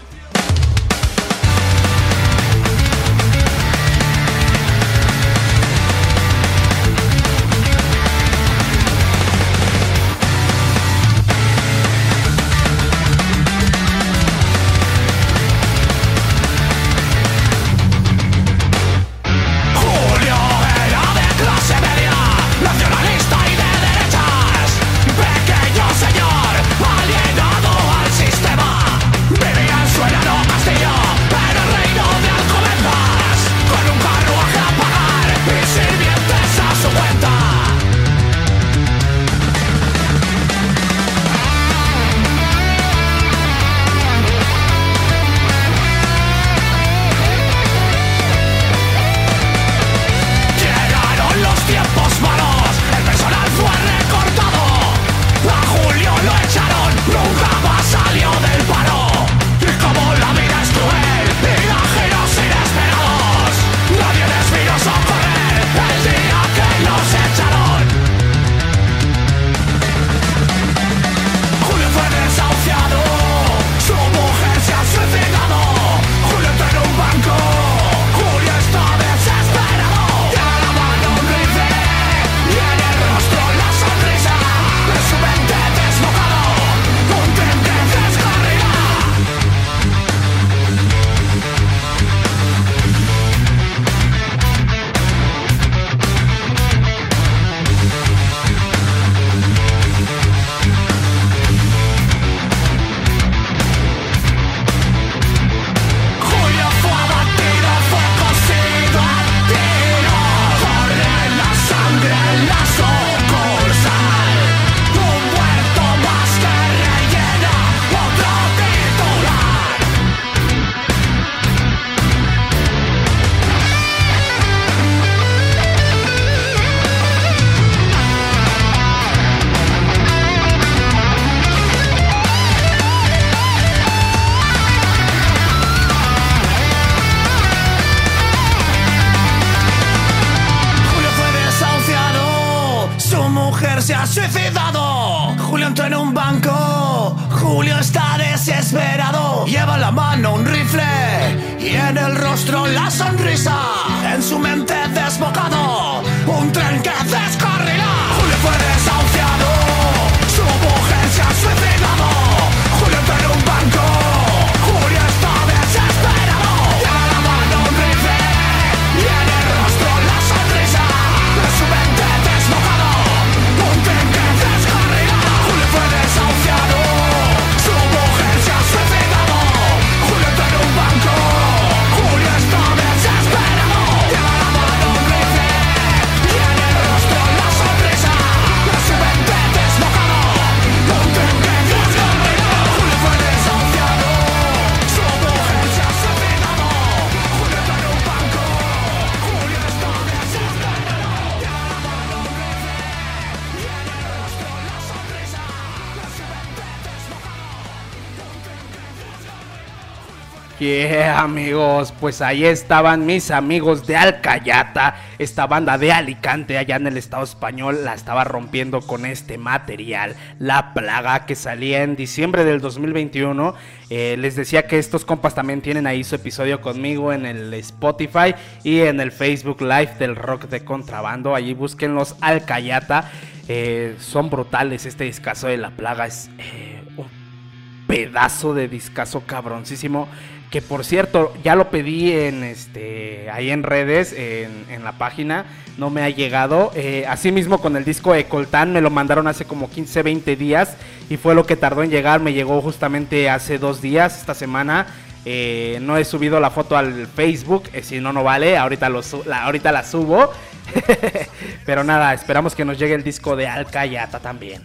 Amigos, pues ahí estaban mis amigos de Alcayata, esta banda de Alicante allá en el estado español la estaba rompiendo con este material, La Plaga, que salía en diciembre del 2021. Eh, les decía que estos compas también tienen ahí su episodio conmigo en el Spotify y en el Facebook Live del Rock de Contrabando. Allí búsquenlos Alcayata. Eh, son brutales, este discazo de La Plaga es eh, un pedazo de discazo cabroncísimo que por cierto ya lo pedí en este ahí en redes en, la página no me ha llegado. Eh, asimismo con el disco de Coltán me lo mandaron hace como 15 20 días y fue lo que tardó en llegar. Me llegó justamente hace dos días esta semana. Eh, no he subido la foto al Facebook eh, si no no vale. Ahorita ahorita la subo. Pero nada esperamos que nos llegue el disco de Alcayata también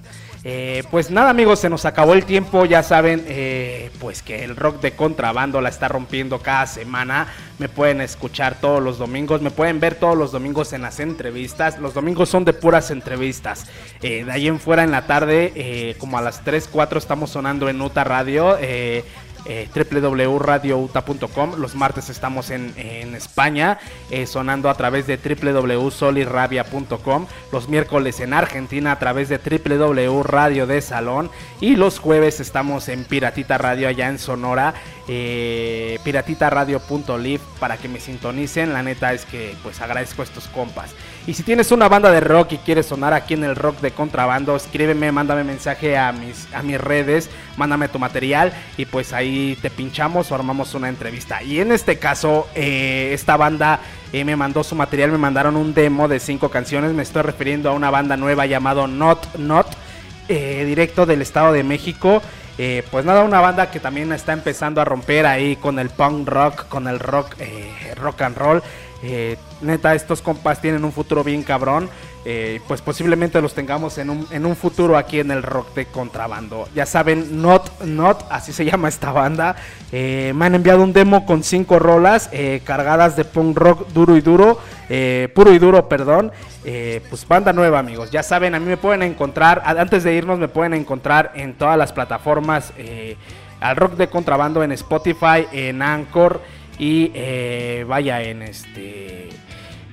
eh, pues nada amigos, se nos acabó el tiempo, ya saben, eh, pues que el rock de contrabando la está rompiendo cada semana. Me pueden escuchar todos los domingos, me pueden ver todos los domingos en las entrevistas. Los domingos son de puras entrevistas. Eh, de ahí en fuera en la tarde, como a las 3, 4 estamos sonando en Uta Radio eh, www.radiouta.com. Los martes estamos en, España, eh, sonando a través de www.solirrabia.com. Los miércoles en Argentina a través de www.radio de Salón. Y los jueves estamos en Piratita Radio allá en Sonora, eh, piratitaradio.live para que me sintonicen. La neta es que pues agradezco a estos compas. Y si tienes una banda de rock y quieres sonar aquí en el rock de contrabando, escríbeme, mándame mensaje a mis, a mis redes, mándame tu material y pues ahí te pinchamos o armamos una entrevista. Y en este caso, eh, esta banda eh, me mandó su material, me mandaron un demo de cinco canciones. Me estoy refiriendo a una banda nueva llamado Not Not, eh, directo del Estado de México. pues nada, una banda que también está empezando a romper ahí con el punk rock, con el rock, rock and roll. Eh, neta, estos compas tienen un futuro bien cabrón. Eh, pues posiblemente los tengamos en un, en un, futuro aquí en el rock de contrabando. Ya saben, Not Not, así se llama esta banda. Eh, me han enviado un demo con cinco rolas cargadas de punk rock duro y duro, puro y duro, perdón. pues banda nueva, amigos. Ya saben, a mí me pueden encontrar, antes de irnos, me pueden encontrar en todas las plataformas al rock de contrabando en Spotify, en Anchor. Y eh, vaya en este.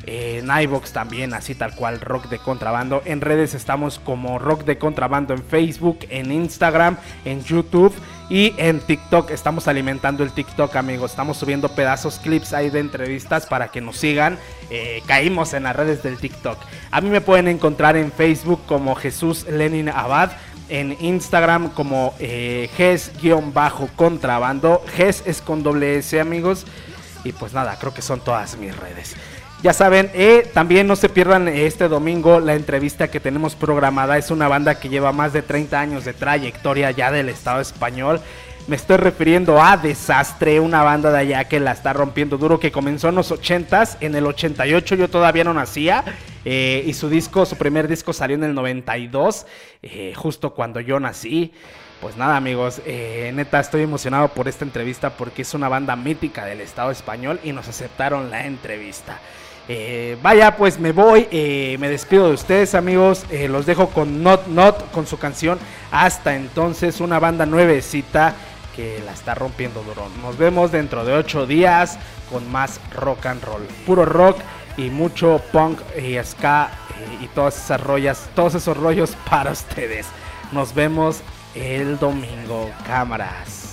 En iBox también, así tal cual, Rock de Contrabando. En redes estamos como Rock de Contrabando en Facebook, en Instagram, en YouTube y en TikTok. Estamos alimentando el TikTok, amigos. Estamos subiendo pedazos, clips ahí de entrevistas para que nos sigan. Eh, caímos en las redes del TikTok. A mí me pueden encontrar en Facebook como Jesús Lenin Abad en Instagram como eh, GES-contrabando. GES es con doble S, amigos. Y pues nada, creo que son todas mis redes. Ya saben, eh, también no se pierdan este domingo la entrevista que tenemos programada. Es una banda que lleva más de 30 años de trayectoria ya del Estado español. Me estoy refiriendo a Desastre, una banda de allá que la está rompiendo duro, que comenzó en los 80s. En el 88 yo todavía no nacía. Eh, y su disco, su primer disco salió en el 92, eh, justo cuando yo nací. Pues nada amigos, eh, neta estoy emocionado por esta entrevista porque es una banda mítica del Estado español y nos aceptaron la entrevista. vaya, pues me voy, me despido de ustedes amigos, los dejo con Not Not, con su canción Hasta entonces, una banda nuevecita que la está rompiendo duro. Nos vemos dentro de ocho días con más rock and roll, puro rock y mucho punk y ska eh, y todas esas rollas, todos esos rollos para ustedes. Nos vemos el domingo, cámaras.